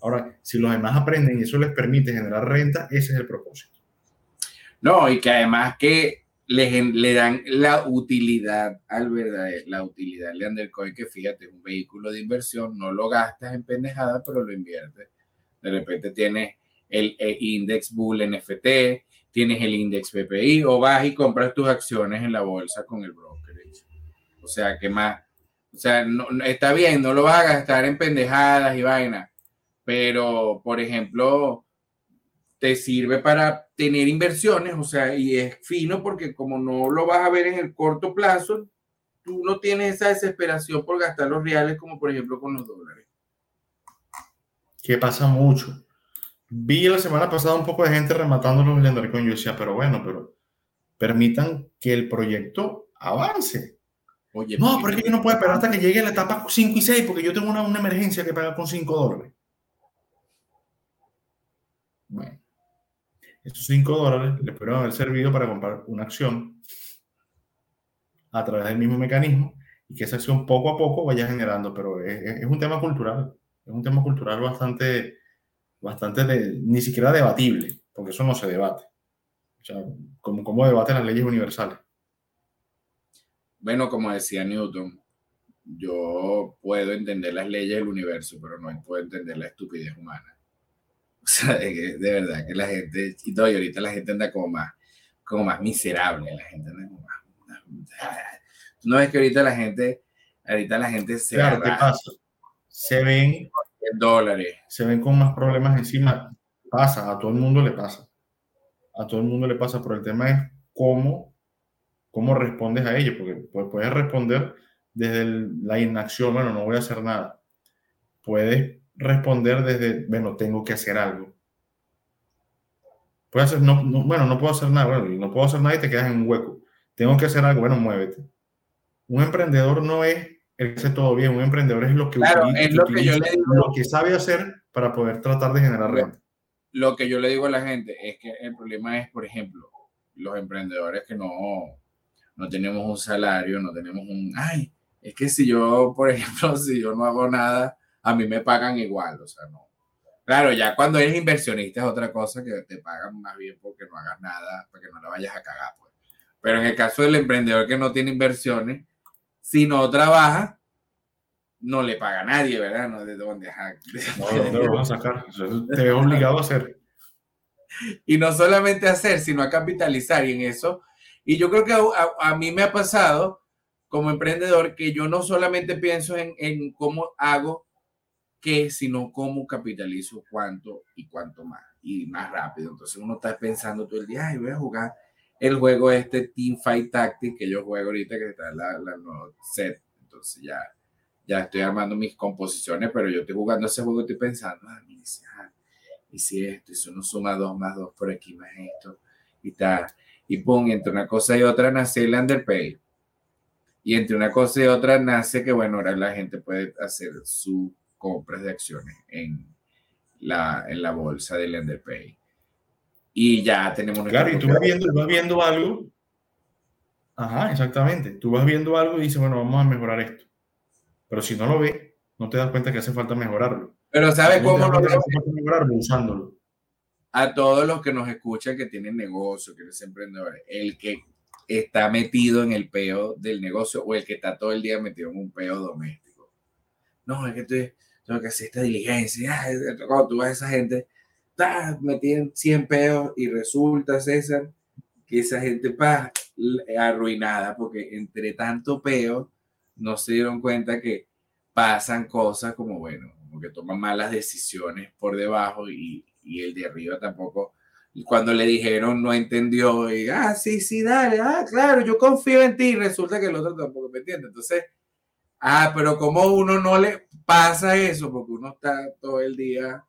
Ahora, si los demás aprenden y eso les permite generar renta, ese es el propósito. No, y que además que le, le dan la utilidad al verdadero, la utilidad de Undercoin, que fíjate, un vehículo de inversión, no lo gastas en pendejada, pero lo inviertes. De repente tienes el, index Bull NFT, tienes el index PPI, o vas y compras tus acciones en la bolsa con el brokerage. O sea, ¿qué más? O sea, no, está bien, no lo vas a gastar en pendejadas y vainas, pero, por ejemplo, te sirve para tener inversiones, o sea, y es fino porque como no lo vas a ver en el corto plazo, tú no tienes esa desesperación por gastar los reales como por ejemplo con los dólares. Que pasa mucho. Vi la semana pasada un poco de gente rematando los lenders con yo decía, pero bueno, pero permitan que el proyecto avance. Oye, no, porque yo no puedo esperar hasta que llegue la etapa 5 y 6 porque yo tengo una, una emergencia que pagar con 5 dólares. Bueno, estos 5 dólares les pudieron haber servido para comprar una acción a través del mismo mecanismo y que esa acción poco a poco vaya generando, pero es, un tema cultural, es un tema cultural bastante, bastante ni siquiera debatible, porque eso no se debate. O sea, como, como debaten las leyes universales. Bueno, como decía Newton, yo puedo entender las leyes del universo, pero no puedo entender la estupidez humana. O sea, de, verdad que la gente, y todo, y ahorita la gente anda como más, como más miserable, la gente anda como más, no ves que ahorita la gente, ahorita la gente se Claro, ¿qué pasa? Se ven dólares. Se ven con más problemas encima. Pasa, a todo el mundo le pasa. A todo el mundo le pasa, pero el tema es cómo, cómo respondes a ello, porque pues, puedes responder desde la inacción, bueno, no voy a hacer nada. Puedes responder desde, bueno, tengo que hacer algo. Puedes hacer, no, bueno, no puedo hacer nada, bueno, no puedo hacer nada y te quedas en un hueco. Tengo que hacer algo, bueno, muévete. Un emprendedor no es el que hace todo bien, un emprendedor es lo que, es lo, que yo le digo, lo que sabe hacer para poder tratar de generar renta. Lo que yo le digo a la gente es que el problema es, por ejemplo, los emprendedores que no, no tenemos un salario, no tenemos un, ay, es que si yo, por ejemplo, si yo no hago nada, a mí me pagan igual, o sea, no. Claro, ya cuando eres inversionista es otra cosa que te pagan más bien porque no hagas nada, porque no la vayas a cagar, pues. Pero en el caso del emprendedor que no tiene inversiones, si no trabaja, no le paga a nadie, ¿verdad? No, ¿de dónde? No, lo vas a sacar. Te ves obligado a hacer. Y no solamente a hacer, sino a capitalizar. Y en eso, y yo creo que a, mí me ha pasado como emprendedor que yo no solamente pienso en, en cómo hago qué, sino cómo capitalizo cuánto y cuánto más y más rápido. Entonces uno está pensando todo el día, ay, voy a jugar el juego este Team Fight Tactics que yo juego ahorita, que está la, la nueva set. Entonces ya, ya estoy armando mis composiciones, pero yo estoy jugando ese juego, estoy pensando, ah, y si esto, y si uno suma dos más dos por aquí más esto, y tal. Y pum, entre una cosa y otra nace el Underpay. Y entre una cosa y otra nace que, bueno, ahora la gente puede hacer su compras de acciones en la, en la bolsa del Underpay. Y ya tenemos... Claro, y tú vas viendo, vas viendo algo. Ajá, exactamente. Tú vas viendo algo y dices, bueno, vamos a mejorar esto. Pero si no lo ves, no te das cuenta que hace falta mejorarlo. Pero ¿sabes cómo lo mejorarlo? Usándolo. A todos los que nos escuchan que tienen negocio, que eres emprendedores, el que está metido en el peo del negocio o el que está todo el día metido en un peo doméstico. No, es que estoy, tengo que hacer esta diligencia. Cuando tú ves a esa gente, me tienen 100 peos y resulta, César, que esa gente pa, arruinada porque entre tanto peo no se dieron cuenta que pasan cosas como, bueno, como que toman malas decisiones por debajo y, y el de arriba tampoco. Y cuando le dijeron no entendió y, ah, sí, sí, dale, ah, claro, yo confío en ti, y resulta que el otro tampoco me entiende. Entonces, ah, pero como uno no le pasa eso, porque uno está todo el día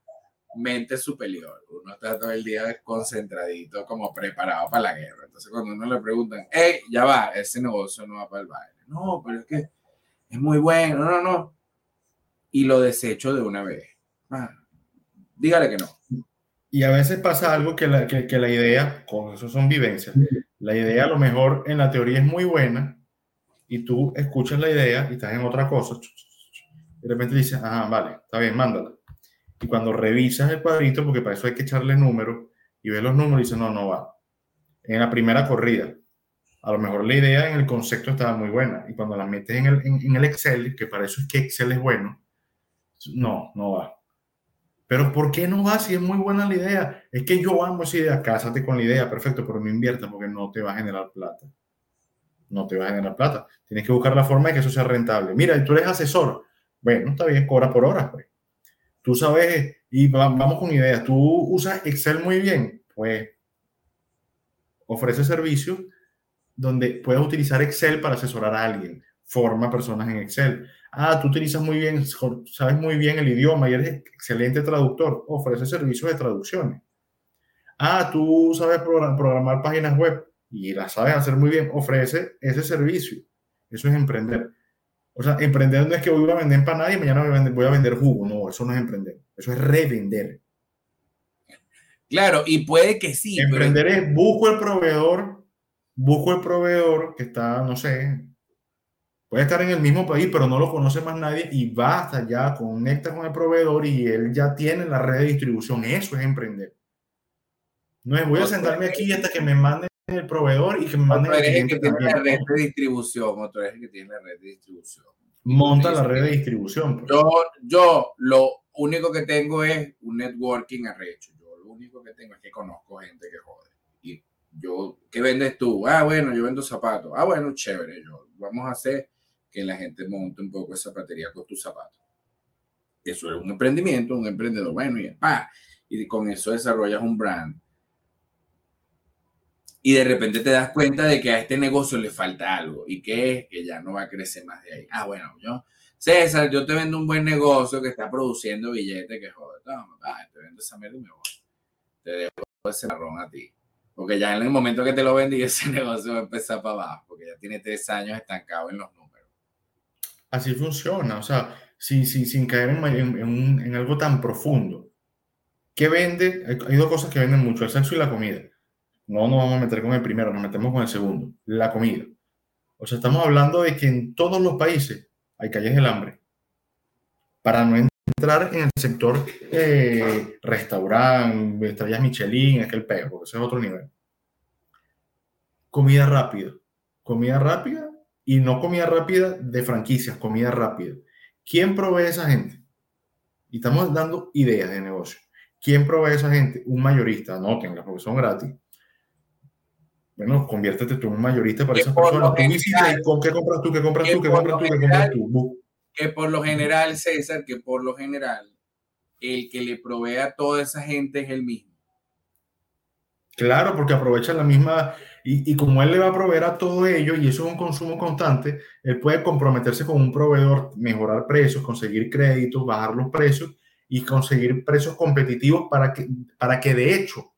mente superior, uno está todo el día concentradito, como preparado para la guerra. Entonces, cuando uno le preguntan, hey, ya va, ese negocio no va para el baile. No, pero es que es muy bueno, no, no, no. Y lo desecho de una vez. Ah, dígale que no. Y a veces pasa algo que la, que, que la idea, con eso son vivencias, la idea a lo mejor en la teoría es muy buena y tú escuchas la idea y estás en otra cosa de repente dices, ah, vale, está bien, mándala. Y cuando revisas el cuadrito, porque para eso hay que echarle números, y ves los números y dices, no, no va. En la primera corrida, a lo mejor la idea en el concepto estaba muy buena, y cuando la metes en el, en, el Excel, que para eso es que Excel es bueno, no, no va. Pero ¿por qué no va si es muy buena la idea? Es que yo amo esa idea, cásate con la idea, perfecto, pero no inviertas porque no te va a generar plata. No te va a generar plata. Tienes que buscar la forma de que eso sea rentable. Mira, tú eres asesor. Bueno, está bien, cobra por hora, pues. Tú sabes, y vamos con ideas, tú usas Excel muy bien, pues ofrece servicios donde puedes utilizar Excel para asesorar a alguien, forma personas en Excel. Ah, tú utilizas muy bien, sabes muy bien el idioma y eres excelente traductor, ofrece servicios de traducciones. Ah, tú sabes programar páginas web y las sabes hacer muy bien, ofrece ese servicio. Eso es emprender. O sea, emprender no es que voy a vender para y mañana voy a vender, voy a vender jugo. No, eso no es emprender. Eso es revender. Claro, y puede que sí. Emprender es busco el proveedor, busco el proveedor que está, no sé, puede estar en el mismo país, pero no lo conoce más nadie y va hasta allá, conecta con el proveedor y él ya tiene la red de distribución. Eso es emprender. No es voy a sentarme aquí hasta que me manden el proveedor y que me manden el que tiene la red de distribución, otro es el que tiene la red de distribución. Monta la red de distribución. Pues. Yo, yo lo único que tengo es un networking arrecho. Yo lo único que tengo es que conozco gente que jode. Y yo, ¿qué vendes tú? Ah, bueno, yo vendo zapatos. Ah, bueno, chévere. Yo, vamos a hacer que la gente monte un poco de zapatería con tus zapatos. Eso es un emprendimiento, un emprendedor. Bueno, y, ah, y con eso desarrollas un brand y de repente te das cuenta de que a este negocio le falta algo y que es que ya no va a crecer más de ahí. Ah, bueno, yo, César, yo te vendo un buen negocio que está produciendo billetes que joder, te vendo esa mierda y me voy. Te dejo ese marrón a ti. Porque ya en el momento que te lo vendí, ese negocio va a empezar para abajo, porque ya tiene tres años estancado en los números. Así funciona, o sea, sin, sin, sin caer en, en, en, algo tan profundo. ¿Qué vende? Hay dos cosas que venden mucho, el sexo y la comida no nos vamos a meter con el primero, nos metemos con el segundo, la comida. O sea, estamos hablando de que en todos los países hay calles del hambre. Para no entrar en el sector eh, restaurante, estrellas Michelin, aquel pego, ese es otro nivel. comida rápida. Comida rápida y no comida rápida de franquicias, comida rápida. ¿Quién provee a esa gente? Y estamos dando ideas de negocio. ¿Quién provee a esa gente? Un mayorista, anótenla porque son gratis. Bueno, conviértete tú en un mayorista para esas personas. ¿Con qué compras tú? ¿Qué compras tú? ¿Qué compras tú? ¿Qué compras tú? Que por lo general, César, que por lo general, el que le provee a toda esa gente es el mismo. Claro, porque aprovecha la misma, y, y, como él le va a proveer a todo ello, y eso es un consumo constante, él puede comprometerse con un proveedor, mejorar precios, conseguir créditos, bajar los precios y conseguir precios competitivos para que, para que de hecho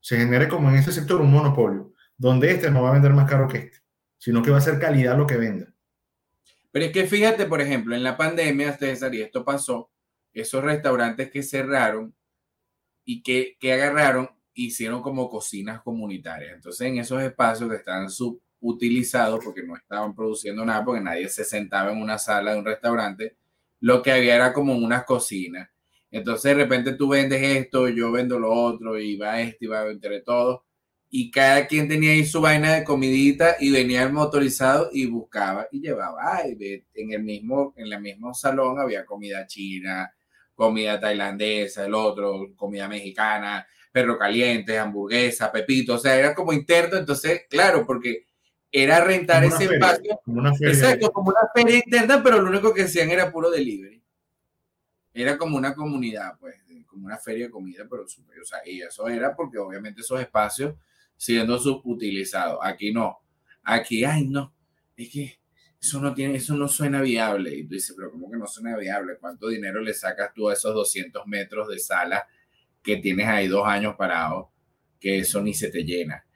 se genere como en ese sector un monopolio, donde este no va a vender más caro que este, sino que va a ser calidad lo que venda. Pero es que fíjate, por ejemplo, en la pandemia, César, y esto pasó, esos restaurantes que cerraron y que, que agarraron hicieron como cocinas comunitarias. Entonces, en esos espacios que estaban subutilizados porque no estaban produciendo nada, porque nadie se sentaba en una sala de un restaurante, lo que había era como unas cocinas. Entonces, de repente tú vendes esto, yo vendo lo otro, y va este, y va entre todos. Y cada quien tenía ahí su vaina de comidita y venía el motorizado y buscaba y llevaba. Ay, en el mismo, en el mismo salón había comida china, comida tailandesa, el otro, comida mexicana, perro caliente, hamburguesa, pepito, o sea, era como interno, entonces, claro, porque era rentar ese espacio. Como una feria. Exacto, como una feria interna, pero lo único que hacían era puro delivery. Era como una comunidad, pues, como una feria de comida, pero o sea, y eso era porque obviamente esos espacios siendo subutilizados. Aquí no. Aquí, ay, no. Es que eso no tiene, eso no suena viable. Y tú dices, pero ¿cómo que no suena viable? ¿Cuánto dinero le sacas tú a esos 200 metros de sala que tienes ahí dos años parado, que eso ni se te llena.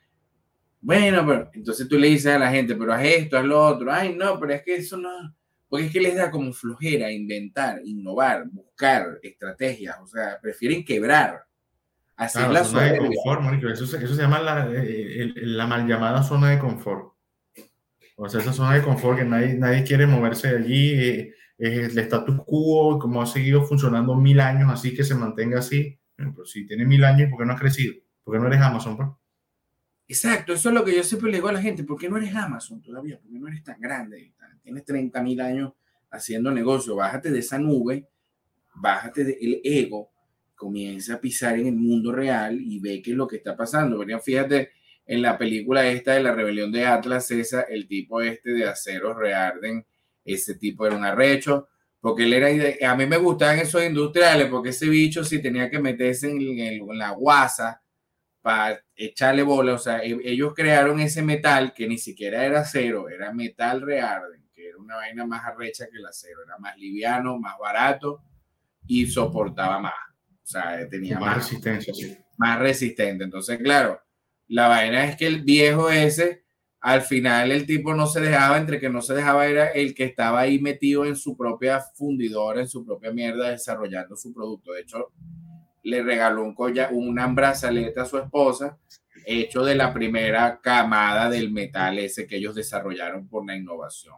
Bueno, pero entonces tú le dices a la gente, pero haz esto, haz lo otro. Ay, no, pero es que eso no. Porque es que les da como flojera inventar, innovar, buscar estrategias. O sea, prefieren quebrar. Así la zona de confort, Eso, eso, se llama la, eh, la, mal llamada zona de confort. O sea, esa zona de confort que nadie, nadie quiere moverse de allí. Eh, es el status quo, como ha seguido funcionando mil años, así que se mantenga así. Pero si tiene mil años, ¿por qué no has crecido? ¿Por qué no eres Amazon? Pues? Exacto, eso es lo que yo siempre le digo a la gente. ¿Por qué no eres Amazon todavía? ¿Por qué no eres tan grande? Tienes 30 mil años haciendo negocio. Bájate de esa nube, bájate del ego, comienza a pisar en el mundo real y ve qué es lo que está pasando. fíjate en la película esta de la rebelión de Atlas, esa, el tipo este de acero rearden, ese tipo era un arrecho porque él era, a mí me gustaban esos industriales, porque ese bicho si tenía que meterse en, la guasa para echarle bola, o sea, e, ellos crearon ese metal que ni siquiera era acero, era metal rearden, que era una vaina más arrecha que el acero, era más liviano, más barato y soportaba más, sea, tenía más, resistencia, sí. Más resistente, entonces, claro, la vaina es que el viejo ese al final el tipo no se dejaba, entre que no se dejaba era el que estaba ahí metido en su propia fundidora, en su propia mierda, desarrollando su producto. De hecho, le regaló un collar, una brazalete a su esposa, hecho de la primera camada del metal ese que ellos desarrollaron por la innovación.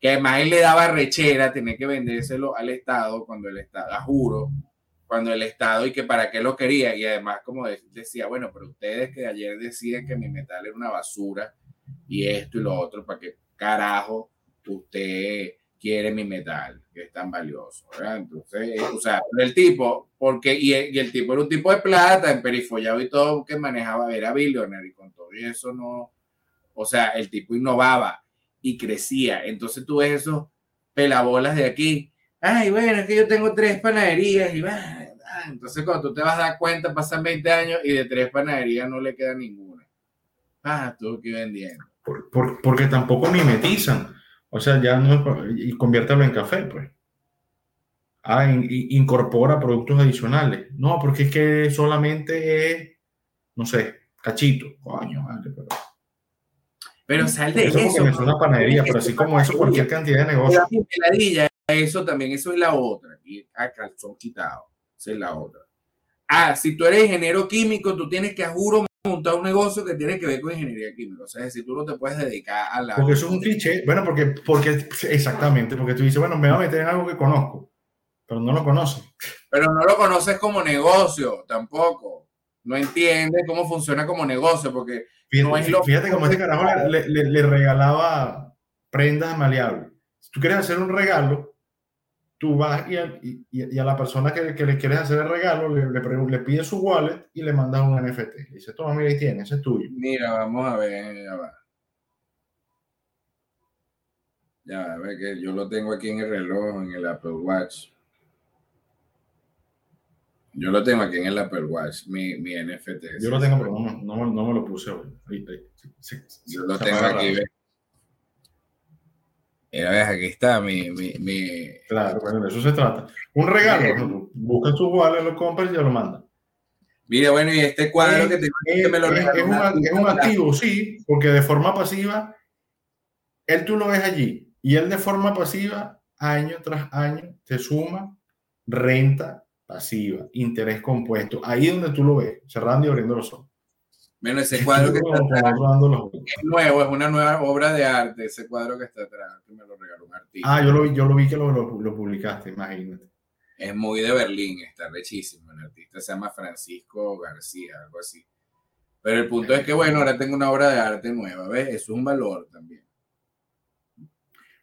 Que además él le daba rechera, tenía que vendérselo al Estado cuando el Estado, a juro, cuando el Estado y que para qué lo quería. Y además, como decía, bueno, pero ustedes que ayer decían que mi metal era una basura, y esto y lo otro, para que carajo usted quiere mi metal, que es tan valioso, Entonces, eh, o sea, el tipo, porque, y, el tipo era un tipo de plata, en perifollado y todo, que manejaba, era billionaire y con todo y eso no, o sea, el tipo innovaba y crecía. Entonces tú ves esos pelabolas de aquí, ay, bueno, es que yo tengo tres panaderías y va, entonces cuando tú te vas a dar cuenta, pasan 20 años y de tres panaderías no le queda ninguna. Ah, tú que vendiendo. Por, porque tampoco mimetizan. O sea, ya no y conviértelo en café, pues. Ah, incorpora productos adicionales. No, porque es que solamente es, no sé, cachito. Coño, madre, pero. Pero sal de eso. Eso es una panadería, pero así como eso, cualquier cantidad de negocio. Eso también, eso es la otra. Aquí a calzón quitado. Esa es la otra. Ah, si tú eres ingeniero químico, tú tienes que, a juro, montar un negocio que tiene que ver con ingeniería química. O sea, si tú no te puedes dedicar a la... Porque eso es un cliché. Bueno, porque, porque exactamente, porque tú dices, bueno, me voy a meter en algo que conozco, pero no lo conoces. Pero no lo conoces como negocio tampoco. No entiendes cómo funciona como negocio, porque Fíjate, cómo este carajo le, le, regalaba prendas maleables. Si tú quieres hacer un regalo, tú vas y a, y, a la persona que, que, le quieres hacer el regalo le, le, le pides su wallet y le mandas un NFT. Le dice, toma, mira, ahí tienes, ese es tuyo. Mira, vamos a ver, ya va. Ya, a ver que yo lo tengo aquí en el reloj, en el Apple Watch. Yo lo tengo aquí en el Apple Watch, mi, mi NFT. Yo lo tengo, pero no, no, no me lo puse hoy. yo lo tengo aquí. Mira, ves, aquí está mi, mi, mi, Claro, bueno, de eso se trata. Un regalo, busca su wallet, lo compras y ya lo manda. Mira, bueno, y este cuadro que, te, que me lo es, es, es un activo, sí, porque de forma pasiva, él tú lo ves allí y él de forma pasiva, año tras año, te suma renta pasiva, interés compuesto. Ahí es donde tú lo ves, cerrando y abriendo los ojos. Bueno, ese cuadro que está atrás es nuevo, es una nueva obra de arte, ese cuadro que está atrás, que me lo regaló un artista. Ah, yo lo vi, yo lo vi que lo, lo, publicaste, imagínate. Es muy de Berlín, está rechísimo. El artista se llama Francisco García, algo así. Pero el punto es que, bueno, ahora tengo una obra de arte nueva, ¿ves? Eso es un valor también.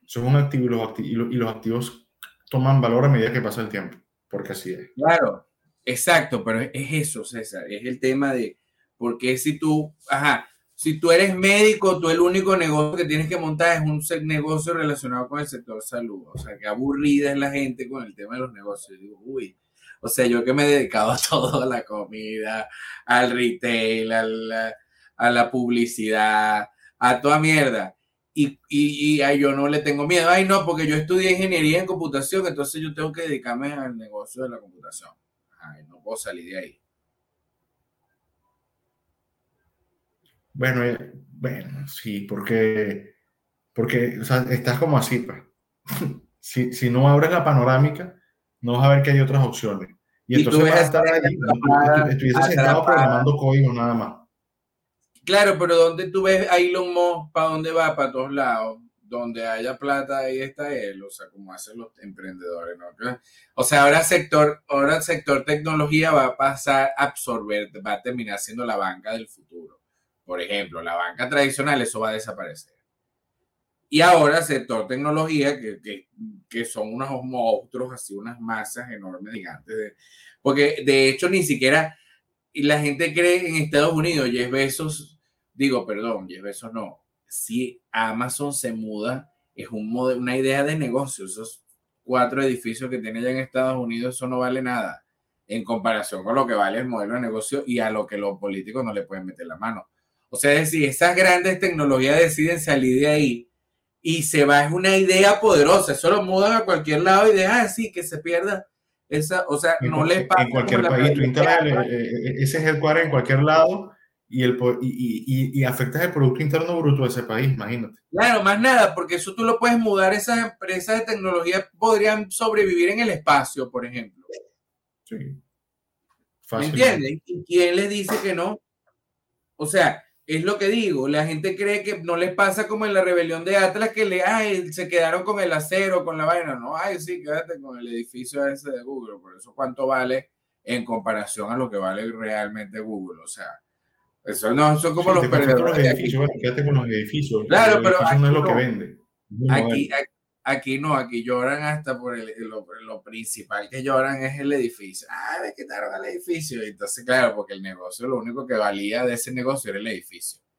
Son un activo y los, y los activos toman valor a medida que pasa el tiempo porque así es. Claro, exacto, pero es eso, César, es el tema de, porque si tú, ajá, si tú eres médico, tú el único negocio que tienes que montar es un negocio relacionado con el sector salud. O sea, que aburrida es la gente con el tema de los negocios. digo, uy, o sea, yo que me he dedicado a todo, a la comida, al retail, a la, a la publicidad, a toda mierda y, y, y yo no le tengo miedo. Ay, no, porque yo estudié ingeniería en computación, entonces yo tengo que dedicarme al negocio de la computación. Ay, no puedo salir de ahí. Bueno, eh, bueno, sí, porque, porque o sea, estás como así, pues. si, si no abres la panorámica, no vas a ver que hay otras opciones. Y, entonces vas a estar estuviese sentado programando código nada más. Claro, pero donde tú ves a Elon Musk, ¿para dónde va? Para todos lados. Donde haya plata, ahí está él, o sea, como hacen los emprendedores, ¿no? O sea, ahora el sector, ahora el sector tecnología va a pasar a absorber, va a terminar siendo la banca del futuro. Por ejemplo, la banca tradicional, eso va a desaparecer. Y ahora sector tecnología, que, que, que son unos monstruos, así, unas masas enormes, gigantes. porque de hecho ni siquiera, la gente cree en Estados Unidos, Jeff Bezos digo, perdón, Jeff Bezos no, si Amazon se muda, es un una idea de negocio. Esos cuatro edificios que tiene ya en Estados Unidos, eso no vale nada en comparación con lo que vale el modelo de negocio y a lo que los políticos no le pueden meter la mano. O sea, es decir, esas grandes tecnologías deciden salir de ahí y se va, es una idea poderosa, eso lo mudan a cualquier lado y deja así que se pierda esa, o sea, no le pasa. En cualquier país, tú eh, eh, ese es el cuadro en cualquier lado y, el, y, y, y, afectas el Producto Interno Bruto de ese país, imagínate. Claro, más nada, porque eso tú lo puedes mudar, esas empresas de tecnología podrían sobrevivir en el espacio, por ejemplo. Sí. ¿Me entiendes? ¿Y quién le dice que no? O sea, es lo que digo, la gente cree que no les pasa como en la rebelión de Atlas, que le, ay, se quedaron con el acero, con la vaina. No, ay, sí, quédate con el edificio ese de Google, por eso cuánto vale en comparación a lo que vale realmente Google. O sea, eso no, son como los perdedores. Los edificios, bueno, quédate con los edificios. Claro, pero aquí no es lo que vende. Aquí, aquí, no, aquí lloran hasta por el, lo, lo, principal que lloran es el edificio. Ah, me quitaron el edificio. Entonces, claro, porque el negocio, lo único que valía de ese negocio era el edificio.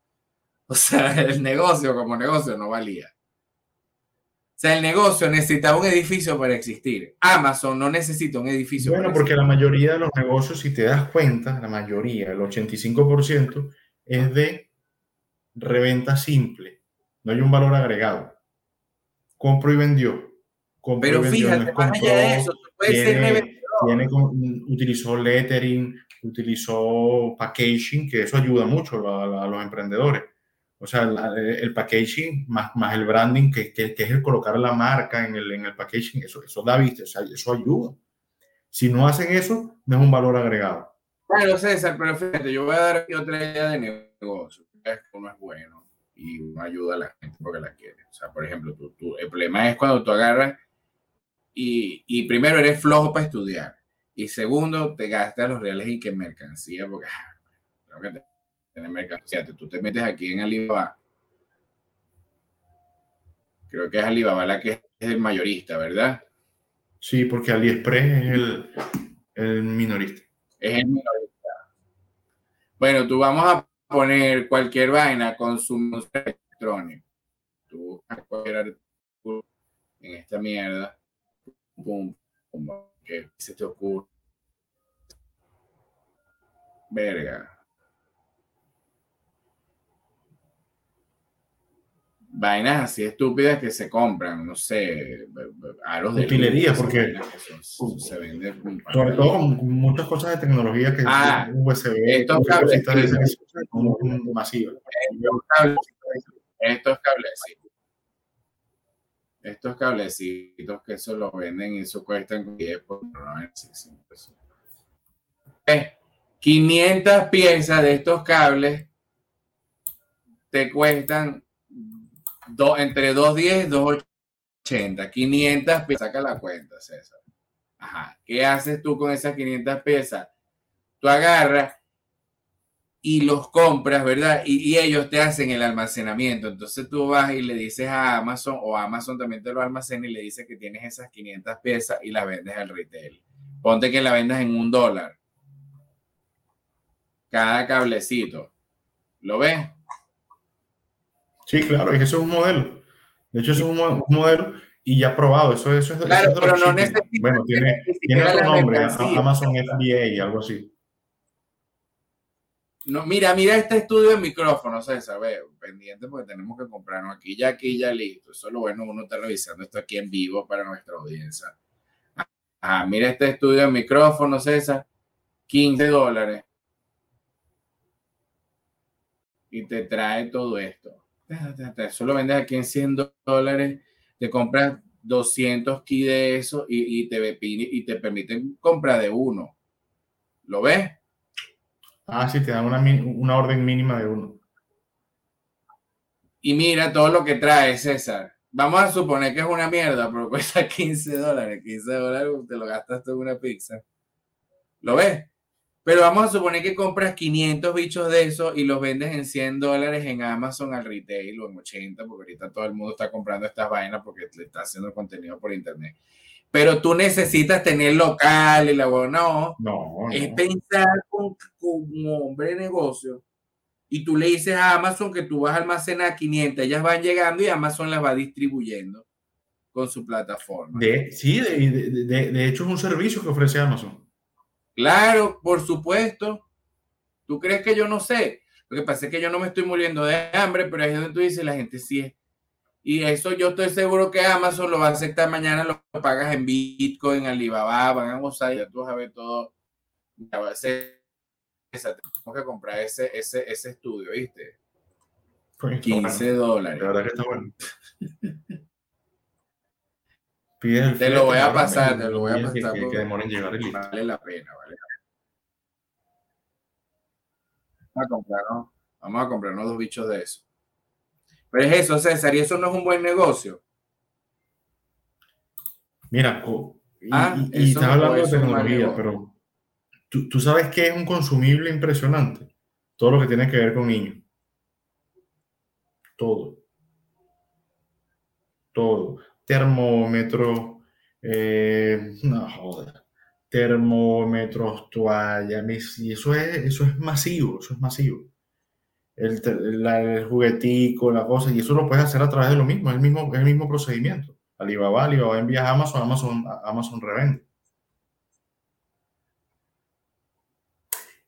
O sea, el negocio como negocio no valía. O sea, el negocio necesitaba un edificio para existir. Amazon no necesita un edificio. Bueno, porque la mayoría de los negocios, si te das cuenta, la mayoría, el 85%, es de reventa simple. No hay un valor agregado. Compro y vendió. Pero fíjate, más allá de eso, puede tiene, ser tiene, utilizó lettering, utilizó packaging, que eso ayuda mucho a los emprendedores o sea, el packaging más, más el branding, que, que, es el colocar la marca en el, en el packaging, eso, eso da vista, o sea, eso ayuda. Si no hacen eso, no es un valor agregado. Bueno, César, pero fíjate, yo voy a dar otra idea de negocio. Esto no es bueno y no ayuda a la gente porque la quiere. O sea, por ejemplo, tú, tú, el problema es cuando tú agarras y, y, primero eres flojo para estudiar y segundo te gastas los reales y que mercancía porque ah, tengo que tener sea, tú te metes aquí en Alibaba. Creo que es Alibaba la que es el mayorista, ¿verdad? Sí, porque AliExpress es el, el minorista. Es el minorista. Bueno, tú vamos a poner cualquier vaina consumo electrónico. Tú buscas cualquier artículo en esta mierda. Pum, pum, ¿Qué se te ocurre? Verga. Vainas así estúpidas que se compran, no sé, aros de utilería, porque se vende sobre todo muchas cosas de tecnología que ah, USB, estos cables, masivos. Estos cablecitos. Estos cablecitos que eso lo venden y eso cuestan 10 por 95 pesos. 500 piezas de estos cables te cuestan entre 210 y 280. 500 piezas. Saca la cuenta, César. Ajá. ¿Qué haces tú con esas 500 piezas? Tú agarras y los compras, ¿verdad? Y, y, ellos te hacen el almacenamiento. Entonces tú vas y le dices a Amazon, o Amazon también te lo almacena y le dice que tienes esas 500 piezas y las vendes al retail. Ponte que la vendas en un dólar cada cablecito. ¿Lo ves? Sí, claro, es que eso es un modelo. De hecho, eso es un, modelo y ya probado. Eso, eso es Claro, pero no necesita. Bueno, tiene, tiene otro nombre, Amazon FBA y algo así. No, mira, mira este estudio de micrófono, César, ve, pendiente porque tenemos que comprarnos aquí, ya aquí, ya listo. Eso es lo bueno, uno está revisando esto aquí en vivo para nuestra audiencia. Ah, mira este estudio de micrófono, César, 15 dólares. y te trae todo esto. Eso lo vendes aquí en 100 dólares, te compras 200 ki de eso y, te, y te permiten compra de uno. ¿Lo ves? Ah, sí, te dan una, una orden mínima de uno. Y mira todo lo que trae, César. Vamos a suponer que es una mierda, pero cuesta 15 dólares. 15 dólares te lo gastas en una pizza. ¿Lo ves? Pero vamos a suponer que compras 500 bichos de eso y los vendes en 100 dólares en Amazon al retail o en 80, porque ahorita todo el mundo está comprando estas vainas porque le está haciendo contenido por internet. Pero tú necesitas tener local y la no, no, es pensar como hombre de negocio y tú le dices a Amazon que tú vas a almacenar 500, ellas van llegando y Amazon las va distribuyendo con su plataforma. De, sí, de, de, de hecho es un servicio que ofrece Amazon. Claro, por supuesto. ¿Tú crees que yo no sé? Lo que pasa es que yo no me estoy muriendo de hambre, pero es donde tú dices, la gente sí es. Y eso yo estoy seguro que Amazon lo va a aceptar mañana, lo pagas en Bitcoin, en Alibaba, van a gozar, ya tú vas a ver todo. Ya va a ser, tenemos que comprar ese, ese, ese estudio, ¿viste? 15 pues, dólares. La verdad que está bueno. Te lo voy a pasar, te lo voy a pasar. Que, que demoren llegar y Vale la pena, vale. Vamos a comprarnos, vamos a comprarnos dos bichos de eso. Pero es eso, César, y eso no es un buen negocio. Mira, y, ah, y, estás hablando de tecnología, pero ¿tú, tú sabes que es un consumible impresionante. Todo lo que tiene que ver con niños. Todo. Todo termómetro, eh, no joder, termómetros, toallas, y eso es, eso es masivo, eso es masivo. El, el, juguetico, la cosa, y eso lo puedes hacer a través de lo mismo, es el mismo, es el mismo procedimiento. Alibaba, Alibaba envías a Amazon, Amazon, Amazon revende.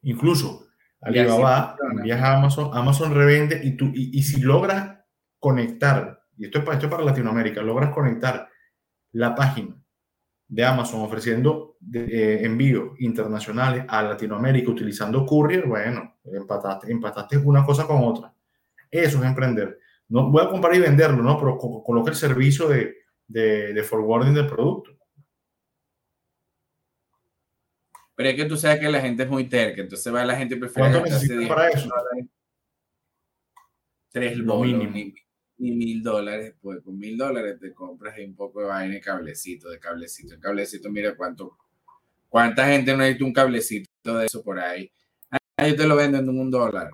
Incluso Alibaba envías a Amazon, Amazon revende y, tú, y, y si logras conectar y esto es, para, esto para Latinoamérica, logras conectar la página de Amazon ofreciendo eh, envíos internacionales a Latinoamérica utilizando courier, bueno, empataste, empataste una cosa con otra. Eso es emprender. No voy a comprar y venderlo, ¿no? Pero coloca el servicio de, de, forwarding del producto. Pero es que tú sabes que la gente es muy terca, entonces va la gente prefiere ¿Cuánto necesitas para eso? Tres lo mínimo ni mil dólares, pues con mil dólares te compras un poco de vaina y cablecito, de cablecito. El cablecito, mira cuánto, cuánta gente no necesita un cablecito de eso por ahí. Ahí te lo venden en un dólar.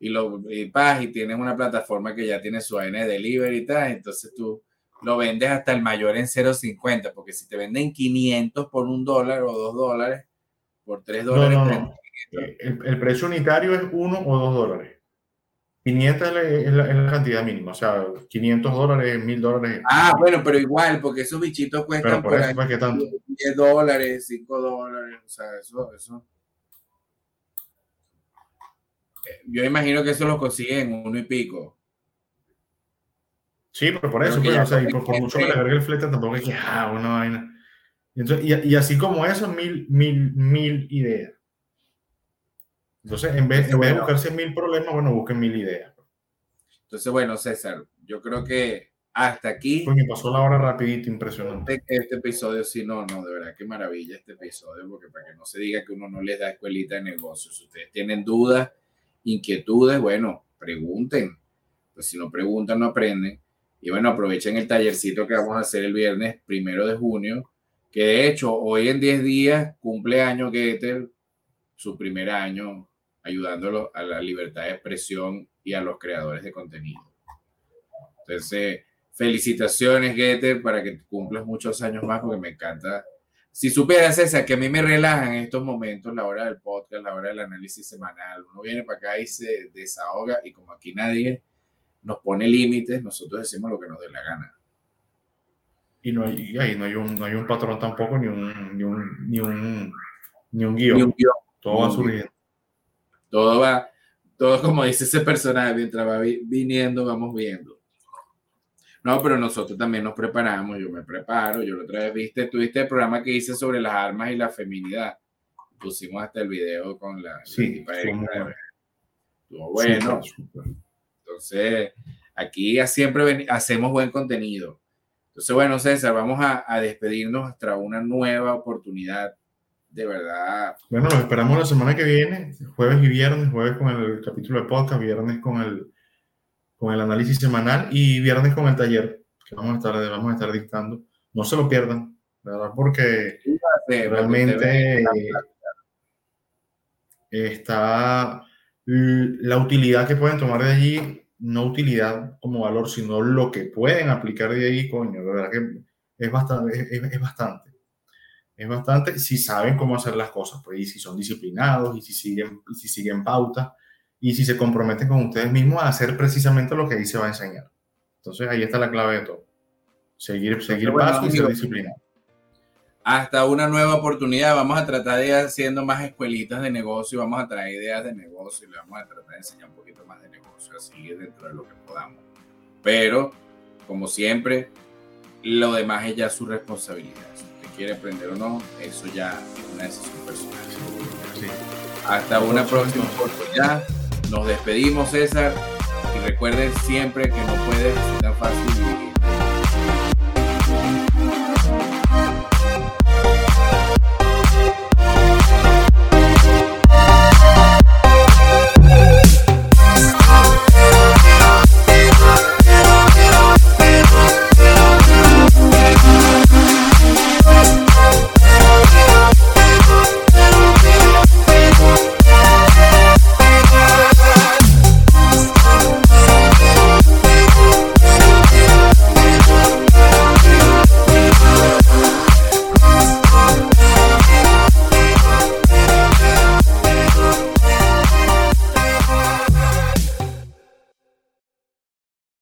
y lo y, y tienes una plataforma que ya tiene su AN delivery y tal, entonces tú lo vendes hasta el mayor en 0.50, porque si te venden 500 por un dólar o dos dólares, por tres dólares. El, precio unitario es uno o dos dólares. 500 es la, cantidad mínima, o sea, 500 dólares, 1000 dólares. Ah, bueno, pero igual, porque esos bichitos cuestan por, eso, ¿qué tanto? 10 dólares, 5 dólares, o sea, eso, eso. Eh, yo imagino que eso lo consiguen uno y pico. Sí, pero por eso, pues, o sea, y por, mucho que le agregue el flete, tampoco es que, ah, una vaina. y, así como eso, mil, mil, mil ideas. Entonces, en vez, en vez de buscarse mil problemas, bueno, busquen mil ideas. Entonces, bueno, César, yo creo que hasta aquí. Pues me pasó la hora rapidito, impresionante. Este, este, episodio, sí, no, no, de verdad, qué maravilla este episodio, porque para que no se diga que uno no les da escuelita de negocios. Si ustedes tienen dudas, inquietudes, bueno, pregunten. Pues si no preguntan, no aprenden. Y bueno, aprovechen el tallercito que vamos a hacer el viernes primero de junio, que de hecho hoy en 10 días cumple año Getter, su primer año, ayudándolo a la libertad de expresión y a los creadores de contenido. Entonces, felicitaciones Getter para que cumplas muchos años más, porque me encanta. Si supieras, César, que a mí me relajan en estos momentos, la hora del podcast, la hora del análisis semanal, uno viene para acá y se desahoga, y como aquí nadie nos pone límites, nosotros decimos lo que nos dé la gana. Y no hay, ahí no hay, un, no hay un patrón tampoco, ni un, ni un, ni un, ni un guion. Todo va surgiendo. Todo va, todo como dice ese personaje, mientras va viniendo, vamos viendo. No, pero nosotros también nos preparamos, yo me preparo, yo la otra vez viste, tuviste el programa que hice sobre las armas y la feminidad. Pusimos hasta el video con la, sí, Estuvo bueno. Entonces, aquí siempre hacemos buen contenido. Entonces, bueno, César, vamos a, despedirnos hasta una nueva oportunidad. De verdad. Bueno, nos esperamos la semana que viene, jueves y viernes, jueves con el capítulo de podcast, viernes con el, con el análisis semanal y viernes con el taller que vamos a estar, vamos a estar dictando. No se lo pierdan, ¿verdad? Porque realmente está la utilidad que pueden tomar de allí no utilidad como valor, sino lo que pueden aplicar de ahí, coño, la verdad que es bastante, es, bastante. Es bastante si saben cómo hacer las cosas, pues, y si son disciplinados, y si siguen, y si siguen pautas, y si se comprometen con ustedes mismos a hacer precisamente lo que ahí se va a enseñar. Entonces ahí está la clave de todo. Seguir, seguir paso y ser disciplinado. Hasta una nueva oportunidad. Vamos a tratar de ir haciendo más escuelitas de negocio, vamos a traer ideas de negocio y le vamos a tratar de enseñar un poquito más de negocio así dentro de lo que podamos. Pero, como siempre, lo demás es ya su responsabilidad. Quiere aprender o no, eso ya es una decisión personal. Hasta una próxima oportunidad. Nos despedimos, César. Y recuerden siempre que no puede ser tan fácil